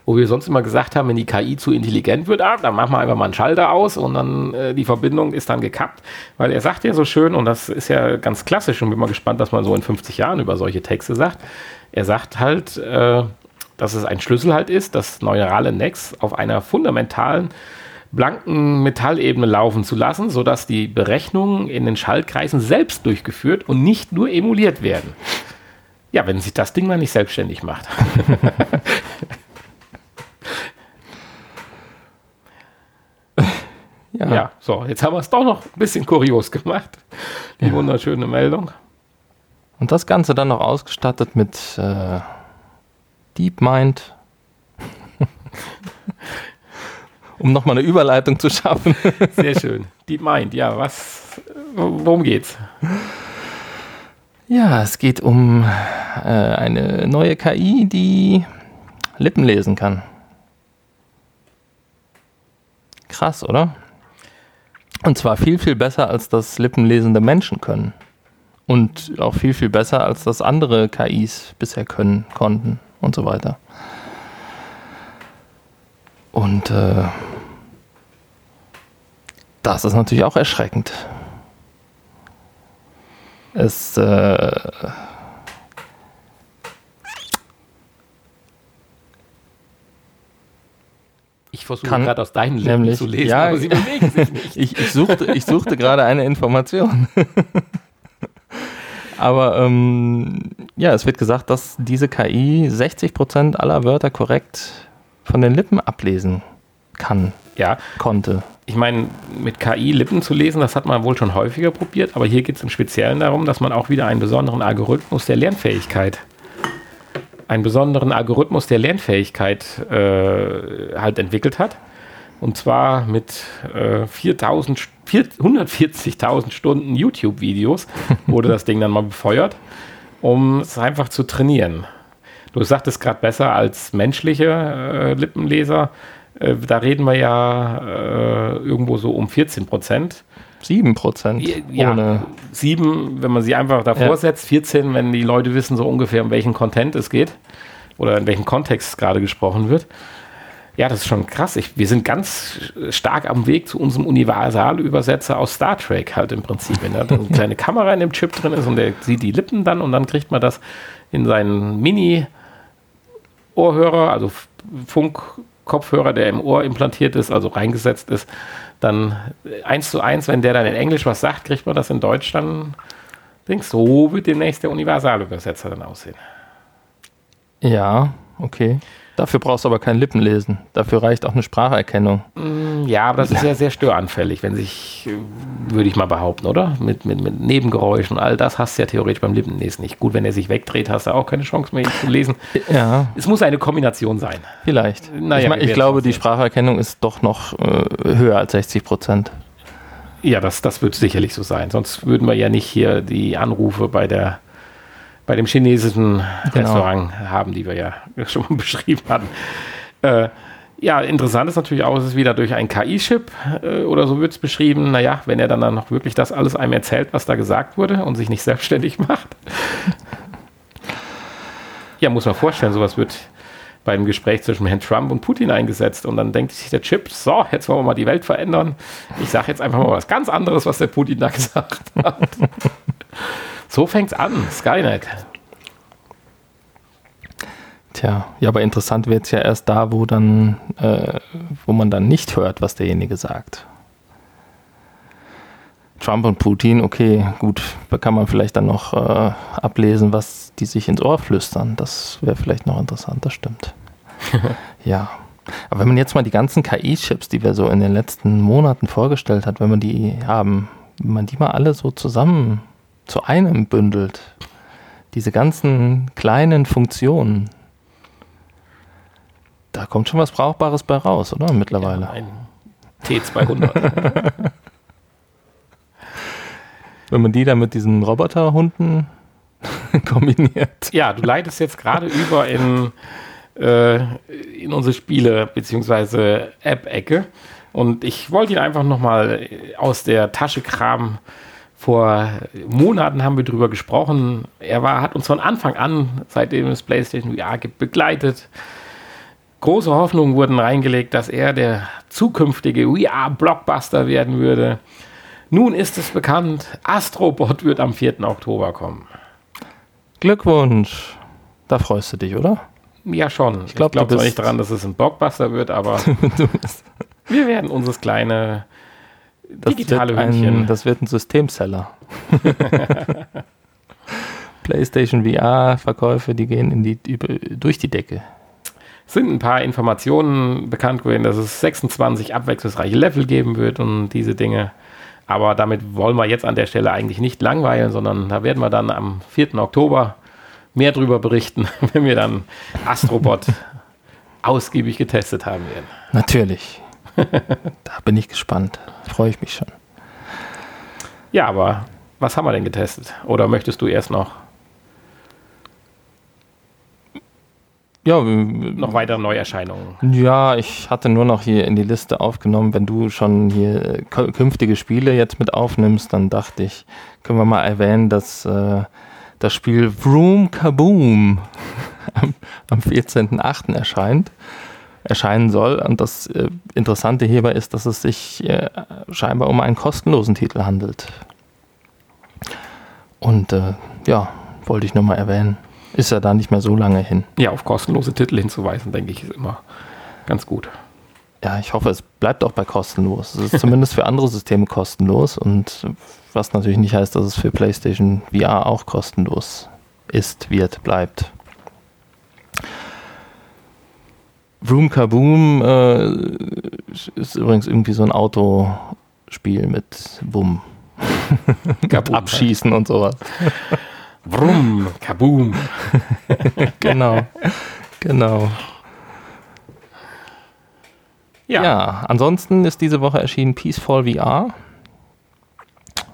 Wo wir sonst immer gesagt haben, wenn die KI zu intelligent wird, ah, dann machen wir einfach mal einen Schalter aus und dann äh, die Verbindung ist dann gekappt. Weil er sagt ja so schön, und das ist ja ganz klassisch und bin mal gespannt, dass man so in 50 Jahren über solche Texte sagt. Er sagt halt, äh, dass es ein Schlüssel halt ist, das neurale Netz auf einer fundamentalen blanken Metallebene laufen zu lassen, sodass die Berechnungen in den Schaltkreisen selbst durchgeführt und nicht nur emuliert werden. Ja, wenn sich das Ding mal nicht selbstständig macht. ja. ja. so, jetzt haben wir es doch noch ein bisschen kurios gemacht. Die ja. wunderschöne Meldung. Und das Ganze dann noch ausgestattet mit äh, DeepMind. um nochmal eine Überleitung zu schaffen. Sehr schön. DeepMind, ja, was, worum geht's? Ja, es geht um äh, eine neue KI, die Lippen lesen kann. Krass, oder? Und zwar viel, viel besser, als das lippenlesende Menschen können. Und auch viel, viel besser, als das andere KIs bisher können, konnten und so weiter. Und äh, das ist natürlich auch erschreckend. Es äh, Ich versuche gerade aus deinen Lippen nämlich, zu lesen, ja, aber sie bewegen sich nicht. ich, ich, suchte, ich suchte gerade eine Information. aber ähm, ja, es wird gesagt, dass diese KI 60% aller Wörter korrekt von den Lippen ablesen kann. Ja. Konnte. Ich meine, mit KI Lippen zu lesen, das hat man wohl schon häufiger probiert, aber hier geht es im Speziellen darum, dass man auch wieder einen besonderen Algorithmus der Lernfähigkeit einen besonderen Algorithmus der Lernfähigkeit äh, halt entwickelt hat. Und zwar mit äh, 140.000 Stunden YouTube-Videos wurde das Ding dann mal befeuert, um es einfach zu trainieren. Du sagtest gerade besser als menschliche äh, Lippenleser. Äh, da reden wir ja äh, irgendwo so um 14 Prozent. 7 Prozent. Ja, 7, wenn man sie einfach davor ja. setzt, 14, wenn die Leute wissen so ungefähr, um welchen Content es geht oder in welchem Kontext gerade gesprochen wird. Ja, das ist schon krass. Ich, wir sind ganz stark am Weg zu unserem Universalübersetzer aus Star Trek halt im Prinzip. Wenn da eine kleine Kamera in dem Chip drin ist und der sieht die Lippen dann und dann kriegt man das in seinen Mini- Ohrhörer, also Funkkopfhörer, der im Ohr implantiert ist, also reingesetzt ist, dann eins zu eins, wenn der dann in Englisch was sagt, kriegt man das in Deutsch dann. Denkst so wird demnächst der Universalübersetzer dann aussehen. Ja, okay. Dafür brauchst du aber kein Lippenlesen. Dafür reicht auch eine Spracherkennung. Mm, ja, aber das ist ja sehr störanfällig, wenn sich, äh, würde ich mal behaupten, oder? Mit, mit, mit Nebengeräuschen, all das hast du ja theoretisch beim Lippenlesen nicht. Gut, wenn er sich wegdreht, hast du auch keine Chance mehr, ihn zu lesen. Ja. Es muss eine Kombination sein. Vielleicht. Naja, ich, mein, ich glaube, die Spracherkennung ist doch noch äh, höher als 60 Prozent. Ja, das, das wird sicherlich so sein. Sonst würden wir ja nicht hier die Anrufe bei der bei dem chinesischen genau. Restaurant haben, die wir ja schon beschrieben hatten. Äh, ja, interessant ist natürlich auch, es ist wieder durch einen KI-Chip äh, oder so wird es beschrieben. Naja, wenn er dann, dann noch wirklich das alles einem erzählt, was da gesagt wurde und sich nicht selbstständig macht. ja, muss man vorstellen, sowas wird beim Gespräch zwischen Herrn Trump und Putin eingesetzt und dann denkt sich der Chip, so, jetzt wollen wir mal die Welt verändern. Ich sage jetzt einfach mal was ganz anderes, was der Putin da gesagt hat. So fängt's an, Skynet. Tja, ja, aber interessant wird es ja erst da, wo dann, äh, wo man dann nicht hört, was derjenige sagt. Trump und Putin, okay, gut, da kann man vielleicht dann noch äh, ablesen, was die sich ins Ohr flüstern. Das wäre vielleicht noch interessant, das stimmt. ja. Aber wenn man jetzt mal die ganzen KI-Chips, die wir so in den letzten Monaten vorgestellt hat, wenn man die haben, wenn man die mal alle so zusammen zu einem bündelt. Diese ganzen kleinen Funktionen. Da kommt schon was Brauchbares bei raus, oder? Mittlerweile. Ja, ein T200. Wenn man die dann mit diesen Roboterhunden kombiniert. Ja, du leitest jetzt gerade über in, äh, in unsere Spiele- bzw. App-Ecke. Und ich wollte ihn einfach nochmal aus der Tasche kramen, Vor Monaten haben wir darüber gesprochen. Er war, hat uns von Anfang an, seitdem es PlayStation VR gibt, begleitet. Große Hoffnungen wurden reingelegt, dass er der zukünftige VR-Blockbuster werden würde. Nun ist es bekannt, Astrobot wird am 4. Oktober kommen. Glückwunsch. Da freust du dich, oder? Ja, schon. Ich glaube glaub zwar nicht daran, dass es ein Blockbuster wird, aber wir werden unseres kleine das digitale wird ein, Das wird ein Systemseller. PlayStation VR-Verkäufe, die gehen in die, über, durch die Decke. Es sind ein paar Informationen bekannt gewesen, dass es 26 abwechslungsreiche Level geben wird und diese Dinge. Aber damit wollen wir jetzt an der Stelle eigentlich nicht langweilen, sondern da werden wir dann am 4. Oktober mehr darüber berichten, wenn wir dann Astrobot ausgiebig getestet haben werden. Natürlich. Da bin ich gespannt. Freue ich mich schon. Ja, aber was haben wir denn getestet? Oder möchtest du erst noch ja, noch weitere Neuerscheinungen. Ja, ich hatte nur noch hier in die Liste aufgenommen, wenn du schon hier künftige Spiele jetzt mit aufnimmst, dann dachte ich, können wir mal erwähnen, dass äh, das Spiel Vroom Kaboom am, am 14.08. erscheint, erscheinen soll. Und das äh, Interessante hierbei ist, dass es sich äh, scheinbar um einen kostenlosen Titel handelt. Und äh, ja, wollte ich nur mal erwähnen. Ist ja da nicht mehr so lange hin. Ja, auf kostenlose Titel hinzuweisen, denke ich, ist immer ganz gut. Ja, ich hoffe, es bleibt auch bei kostenlos. Es ist zumindest für andere Systeme kostenlos und was natürlich nicht heißt, dass es für PlayStation VR auch kostenlos ist, wird, bleibt. Vroom Kaboom äh, ist übrigens irgendwie so ein Autospiel mit Wumm. mit Abschießen und sowas. Brumm, kaboom. genau, genau. Ja. ja, ansonsten ist diese Woche erschienen Peaceful VR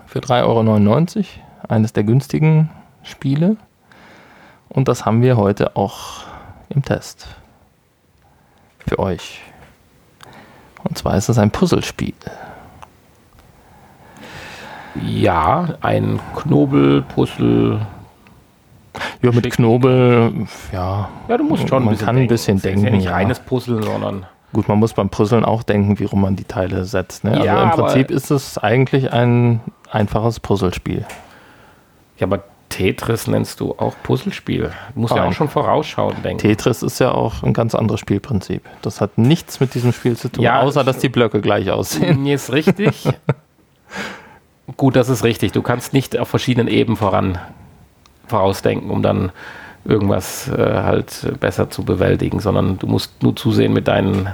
für 3,99 Euro. Eines der günstigen Spiele. Und das haben wir heute auch im Test. Für euch. Und zwar ist es ein Puzzlespiel. Ja, ein Knobelpuzzle ja, mit Knobel, ja. Ja, du musst schon man ein bisschen kann ein bisschen denken. Ist ja nicht reines Puzzle, sondern. Gut, man muss beim Puzzeln auch denken, wie rum man die Teile setzt. Ne? Ja, also im Prinzip ist es eigentlich ein einfaches Puzzlespiel. Ja, aber Tetris nennst du auch Puzzlespiel. Nein. ja auch schon vorausschauen denken. Tetris ist ja auch ein ganz anderes Spielprinzip. Das hat nichts mit diesem Spiel zu tun, ja, außer dass die Blöcke gleich aussehen. Nee, ist richtig. Gut, das ist richtig. Du kannst nicht auf verschiedenen Ebenen voran vorausdenken, um dann irgendwas äh, halt besser zu bewältigen, sondern du musst nur zusehen mit deinen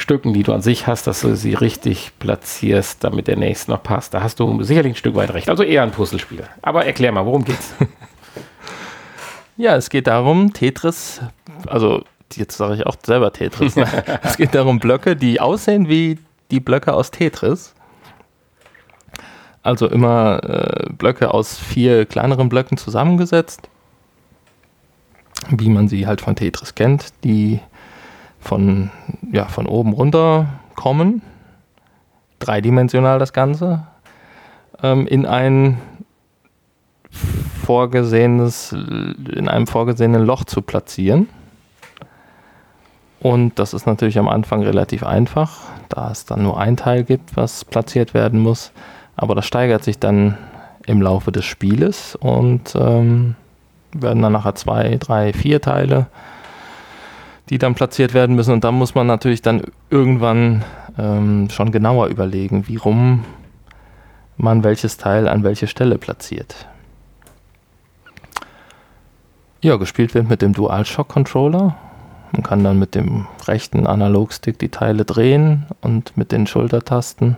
Stücken, die du an sich hast, dass du sie richtig platzierst, damit der nächste noch passt. Da hast du sicherlich ein Stück weit recht. Also eher ein Puzzlespiel. Aber erklär mal, worum geht's? ja, es geht darum, Tetris, also jetzt sage ich auch selber Tetris. Ne? es geht darum, Blöcke, die aussehen wie die Blöcke aus Tetris. Also immer äh, Blöcke aus vier kleineren Blöcken zusammengesetzt, wie man sie halt von Tetris kennt, die von, ja, von oben runter kommen, dreidimensional das Ganze, ähm, in ein vorgesehenes, in einem vorgesehenen Loch zu platzieren. Und das ist natürlich am Anfang relativ einfach, da es dann nur ein Teil gibt, was platziert werden muss. Aber das steigert sich dann im Laufe des Spieles und ähm, werden dann nachher zwei, drei, vier Teile, die dann platziert werden müssen. Und dann muss man natürlich dann irgendwann ähm, schon genauer überlegen, wie rum man welches Teil an welche Stelle platziert. Ja, gespielt wird mit dem DualShock-Controller. Man kann dann mit dem rechten Analogstick die Teile drehen und mit den Schultertasten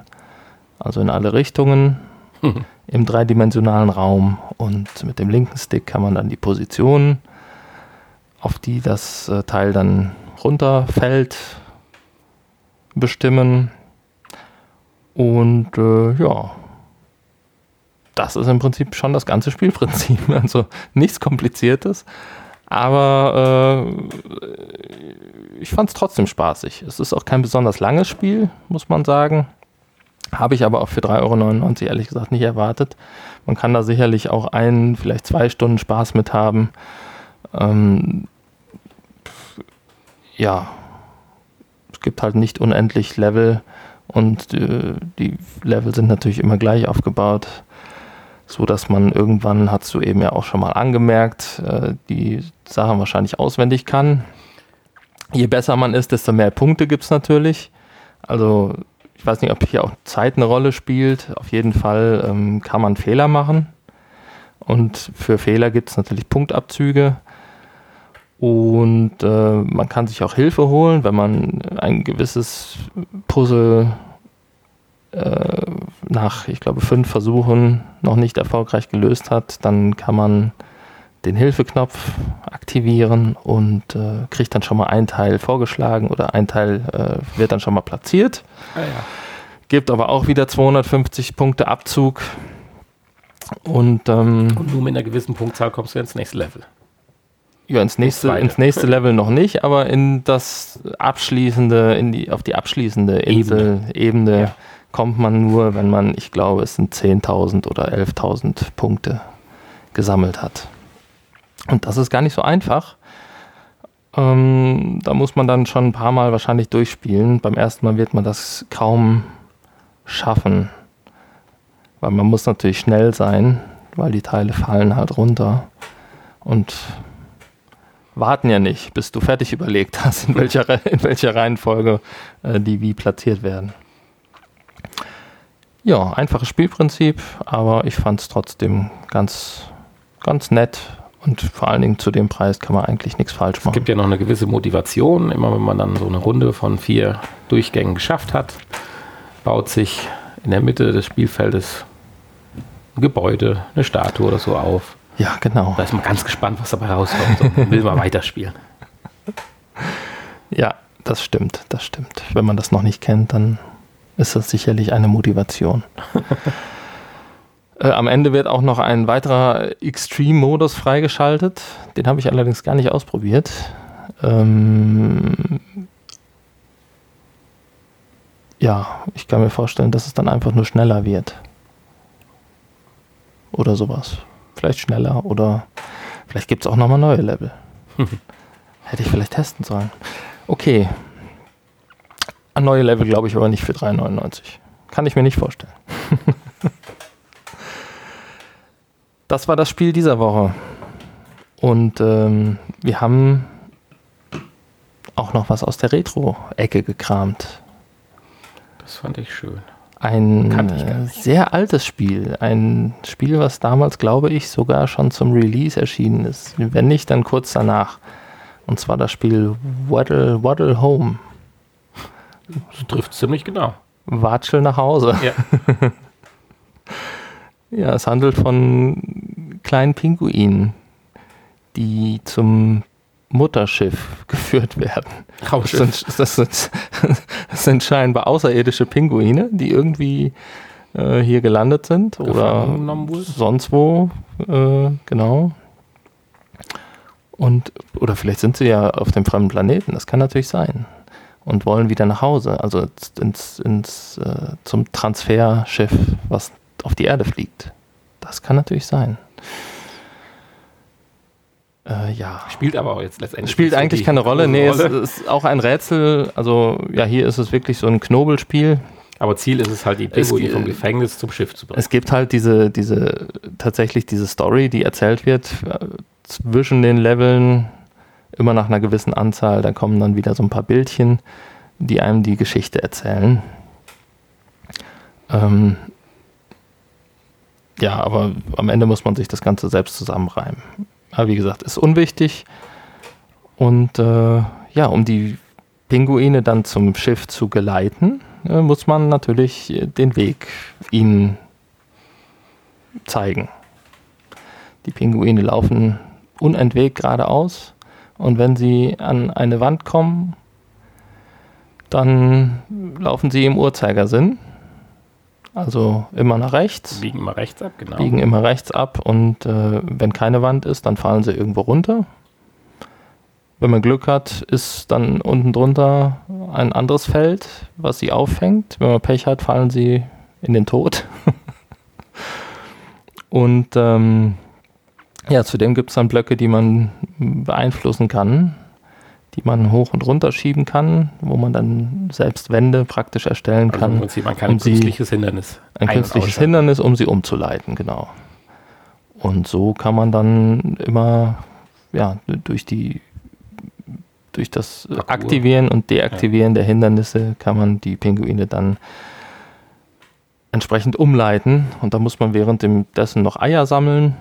also in alle Richtungen mhm. im dreidimensionalen Raum. Und mit dem linken Stick kann man dann die Position, auf die das äh, Teil dann runterfällt, bestimmen. Und äh, ja, das ist im Prinzip schon das ganze Spielprinzip. Also nichts Kompliziertes. Aber äh, ich fand es trotzdem spaßig. Es ist auch kein besonders langes Spiel, muss man sagen. Habe ich aber auch für 3,99 Euro ehrlich gesagt nicht erwartet. Man kann da sicherlich auch ein, vielleicht zwei Stunden Spaß mit haben. Ähm, ja, es gibt halt nicht unendlich Level und äh, die Level sind natürlich immer gleich aufgebaut, so dass man irgendwann, hast du eben ja auch schon mal angemerkt, äh, die Sachen wahrscheinlich auswendig kann. Je besser man ist, desto mehr Punkte gibt es natürlich. Also ich weiß nicht, ob hier auch Zeit eine Rolle spielt. Auf jeden Fall ähm, kann man Fehler machen. Und für Fehler gibt es natürlich Punktabzüge. Und äh, man kann sich auch Hilfe holen, wenn man ein gewisses Puzzle äh, nach, ich glaube, fünf Versuchen noch nicht erfolgreich gelöst hat. Dann kann man den Hilfeknopf aktivieren und äh, kriegt dann schon mal ein Teil vorgeschlagen oder ein Teil äh, wird dann schon mal platziert. Ah, ja. Gibt aber auch wieder 250 Punkte Abzug. Und, ähm, und nur mit einer gewissen Punktzahl kommst du ins nächste Level. Ja, ins nächste, ins nächste Level noch nicht, aber in das abschließende, in die, auf die abschließende Insel, Ebene, Ebene ja. kommt man nur, wenn man, ich glaube, es sind 10.000 oder 11.000 Punkte gesammelt hat. Und das ist gar nicht so einfach. Ähm, da muss man dann schon ein paar Mal wahrscheinlich durchspielen. Beim ersten Mal wird man das kaum schaffen. Weil man muss natürlich schnell sein, weil die Teile fallen halt runter. Und warten ja nicht, bis du fertig überlegt hast, in welcher, in welcher Reihenfolge äh, die wie platziert werden. Ja, einfaches Spielprinzip, aber ich fand es trotzdem ganz, ganz nett und vor allen Dingen zu dem Preis kann man eigentlich nichts falsch machen. Es gibt ja noch eine gewisse Motivation. Immer wenn man dann so eine Runde von vier Durchgängen geschafft hat, baut sich in der Mitte des Spielfeldes ein Gebäude, eine Statue oder so auf. Ja, genau. Da ist man ganz gespannt, was dabei rauskommt und will mal weiterspielen. Ja, das stimmt, das stimmt. Wenn man das noch nicht kennt, dann ist das sicherlich eine Motivation. Äh, am Ende wird auch noch ein weiterer Extreme-Modus freigeschaltet. Den habe ich allerdings gar nicht ausprobiert. Ähm ja, ich kann mir vorstellen, dass es dann einfach nur schneller wird. Oder sowas. Vielleicht schneller oder vielleicht gibt es auch nochmal neue Level. Hätte ich vielleicht testen sollen. Okay. Ein neue Level glaube ich aber nicht für 3,99. Kann ich mir nicht vorstellen. das war das Spiel dieser Woche. Und ähm, wir haben auch noch was aus der Retro-Ecke gekramt. Das fand ich schön. Ein sehr altes Spiel. Ein Spiel, was damals, glaube ich, sogar schon zum Release erschienen ist. Wenn nicht, dann kurz danach. Und zwar das Spiel Waddle, Waddle Home. Das trifft ziemlich genau. Watschel nach Hause. Ja. Ja, es handelt von kleinen Pinguinen, die zum Mutterschiff geführt werden. Das sind, das, sind, das sind, scheinbar außerirdische Pinguine, die irgendwie äh, hier gelandet sind oder sonst wo, äh, genau. Und, oder vielleicht sind sie ja auf dem fremden Planeten, das kann natürlich sein. Und wollen wieder nach Hause, also ins, ins, äh, zum Transferschiff, was auf die Erde fliegt. Das kann natürlich sein. Äh, ja. Spielt aber auch jetzt letztendlich. Spielt eigentlich keine Rolle. Nee, Rolle. es ist auch ein Rätsel. Also, ja, hier ist es wirklich so ein Knobelspiel. Aber Ziel ist es halt, die Pinguine vom Gefängnis zum Schiff zu bringen. Es gibt halt diese, diese, tatsächlich diese Story, die erzählt wird äh, zwischen den Leveln, immer nach einer gewissen Anzahl. Da kommen dann wieder so ein paar Bildchen, die einem die Geschichte erzählen. Ähm, ja, aber am Ende muss man sich das Ganze selbst zusammenreimen. Aber wie gesagt, ist unwichtig. Und äh, ja, um die Pinguine dann zum Schiff zu geleiten, äh, muss man natürlich den Weg ihnen zeigen. Die Pinguine laufen unentwegt geradeaus und wenn sie an eine Wand kommen, dann laufen sie im Uhrzeigersinn also immer nach rechts. Biegen immer rechts ab, genau. Biegen immer rechts ab und äh, wenn keine Wand ist, dann fallen sie irgendwo runter. Wenn man Glück hat, ist dann unten drunter ein anderes Feld, was sie auffängt. Wenn man Pech hat, fallen sie in den Tod. Und ähm, ja, zudem gibt es dann Blöcke, die man beeinflussen kann, die man hoch und runter schieben kann, wo man dann selbst Wände praktisch erstellen also kann. Im Prinzip man kann um ein künstliches Hindernis. Ein künstliches Hindernis, um sie umzuleiten, genau. Und so kann man dann immer ja, durch die durch das Parcours. Aktivieren und Deaktivieren ja. der Hindernisse kann man die Pinguine dann entsprechend umleiten. Und da muss man währenddessen noch Eier sammeln.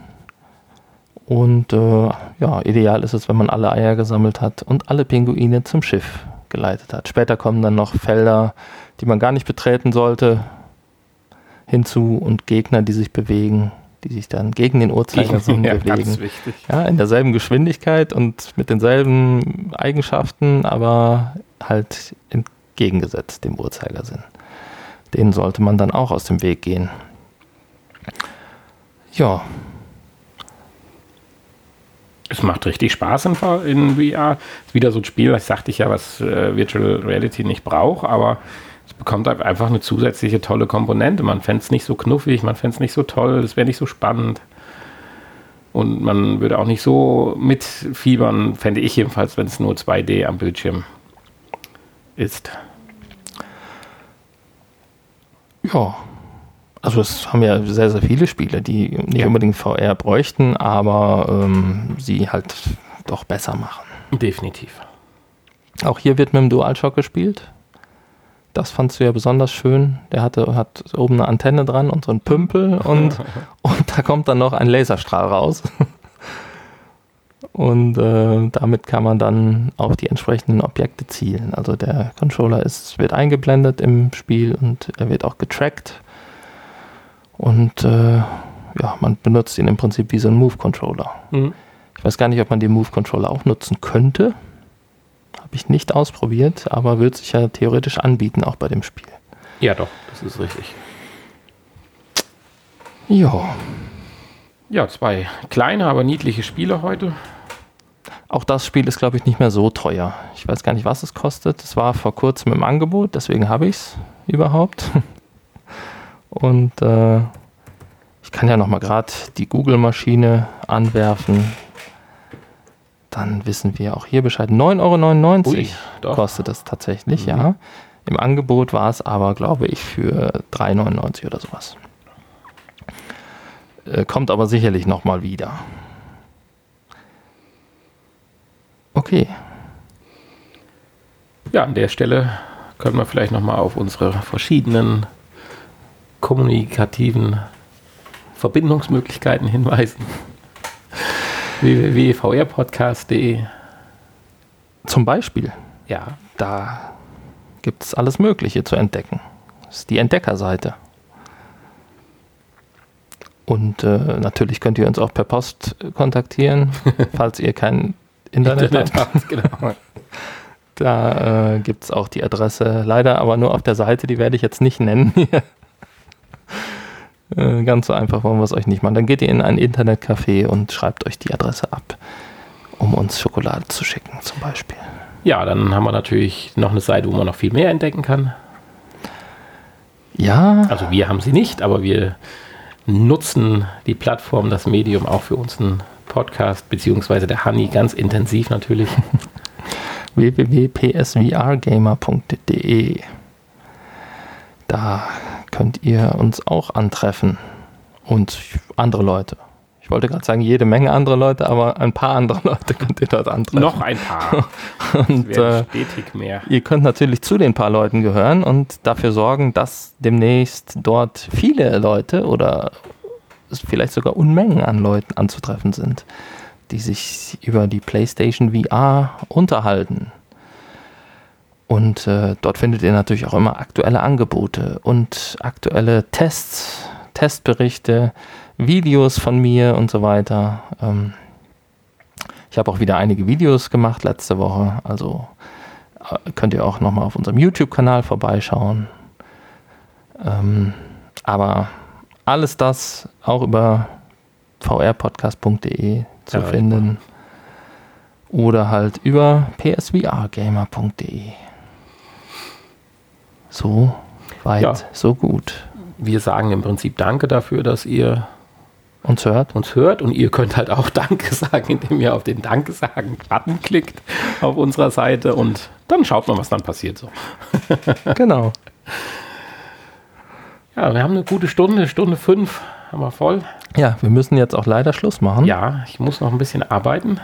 Und äh, ja, ideal ist es, wenn man alle Eier gesammelt hat und alle Pinguine zum Schiff geleitet hat. Später kommen dann noch Felder, die man gar nicht betreten sollte, hinzu und Gegner, die sich bewegen die sich dann gegen den Uhrzeigersinn ja, bewegen. Ja, in derselben Geschwindigkeit und mit denselben Eigenschaften, aber halt entgegengesetzt dem Uhrzeigersinn. Den sollte man dann auch aus dem Weg gehen. Ja. Es macht richtig Spaß in, in VR. Ist wieder so ein Spiel, das sagte ich ja, was äh, Virtual Reality nicht braucht, aber es bekommt einfach eine zusätzliche tolle Komponente. Man fände es nicht so knuffig, man fände es nicht so toll, es wäre nicht so spannend. Und man würde auch nicht so mitfiebern, fände ich jedenfalls, wenn es nur 2D am Bildschirm ist. Ja, also es haben ja sehr, sehr viele Spiele, die nicht ja. unbedingt VR bräuchten, aber ähm, sie halt doch besser machen. Definitiv. Auch hier wird mit dem DualShock gespielt. Das fandst du ja besonders schön. Der hatte, hat oben eine Antenne dran und so ein Pümpel und, und da kommt dann noch ein Laserstrahl raus. Und äh, damit kann man dann auf die entsprechenden Objekte zielen. Also der Controller ist, wird eingeblendet im Spiel und er wird auch getrackt. Und äh, ja, man benutzt ihn im Prinzip wie so ein Move-Controller. Mhm. Ich weiß gar nicht, ob man den Move-Controller auch nutzen könnte. Habe ich nicht ausprobiert, aber wird sich ja theoretisch anbieten, auch bei dem Spiel. Ja, doch, das ist richtig. Ja. Ja, zwei kleine, aber niedliche Spiele heute. Auch das Spiel ist, glaube ich, nicht mehr so teuer. Ich weiß gar nicht, was es kostet. Es war vor kurzem im Angebot, deswegen habe ich es überhaupt. Und äh, ich kann ja noch mal gerade die Google-Maschine anwerfen dann wissen wir auch hier Bescheid. 9,99 Euro kostet das tatsächlich, mhm. ja. Im Angebot war es aber, glaube ich, für 3,99 oder sowas. Äh, kommt aber sicherlich nochmal wieder. Okay. Ja, an der Stelle können wir vielleicht nochmal auf unsere verschiedenen kommunikativen Verbindungsmöglichkeiten hinweisen www.vrpodcast.de. Zum Beispiel. Ja. Da gibt es alles Mögliche zu entdecken. Das ist die Entdeckerseite. Und äh, natürlich könnt ihr uns auch per Post kontaktieren, falls ihr kein Internet, Internet habt. Genau. Da äh, gibt es auch die Adresse, leider aber nur auf der Seite, die werde ich jetzt nicht nennen. Äh, ganz so einfach wollen wir es euch nicht machen. Dann geht ihr in ein Internetcafé und schreibt euch die Adresse ab, um uns Schokolade zu schicken, zum Beispiel. Ja, dann haben wir natürlich noch eine Seite, wo man noch viel mehr entdecken kann. Ja. Also wir haben sie nicht, aber wir nutzen die Plattform, das Medium auch für unseren Podcast, beziehungsweise der Honey ganz intensiv natürlich. www.psvrgamer.de Da könnt ihr uns auch antreffen. Und andere Leute. Ich wollte gerade sagen, jede Menge andere Leute, aber ein paar andere Leute könnt ihr dort antreffen. Noch ein paar. und äh, stetig mehr. Ihr könnt natürlich zu den paar Leuten gehören und dafür sorgen, dass demnächst dort viele Leute oder vielleicht sogar Unmengen an Leuten anzutreffen sind, die sich über die PlayStation VR unterhalten. Und äh, dort findet ihr natürlich auch immer aktuelle Angebote und aktuelle Tests, Testberichte, Videos von mir und so weiter. Ähm, ich habe auch wieder einige Videos gemacht letzte Woche, also äh, könnt ihr auch nochmal auf unserem YouTube-Kanal vorbeischauen. Ähm, aber alles das auch über vrpodcast.de zu ja, finden oder halt über psvrgamer.de. So weit, ja. so gut. wir sagen im Prinzip Danke dafür, dass ihr uns hört. Uns hört und ihr könnt halt auch Danke sagen, indem ihr auf den Danke sagen Button klickt auf unserer Seite und dann schaut man, was dann passiert so. genau. Ja, wir haben eine gute Stunde, Stunde fünf haben wir voll. Ja, wir müssen jetzt auch leider Schluss machen. Ja, ich muss noch ein bisschen arbeiten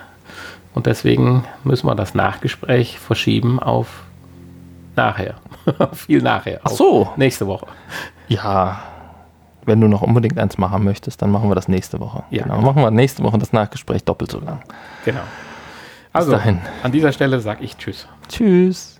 und deswegen müssen wir das Nachgespräch verschieben auf nachher. Viel nachher. Ach so. Nächste Woche. Ja, wenn du noch unbedingt eins machen möchtest, dann machen wir das nächste Woche. Ja. Genau, machen wir nächste Woche das Nachgespräch doppelt so lang. Genau. Also, an dieser Stelle sage ich Tschüss. Tschüss.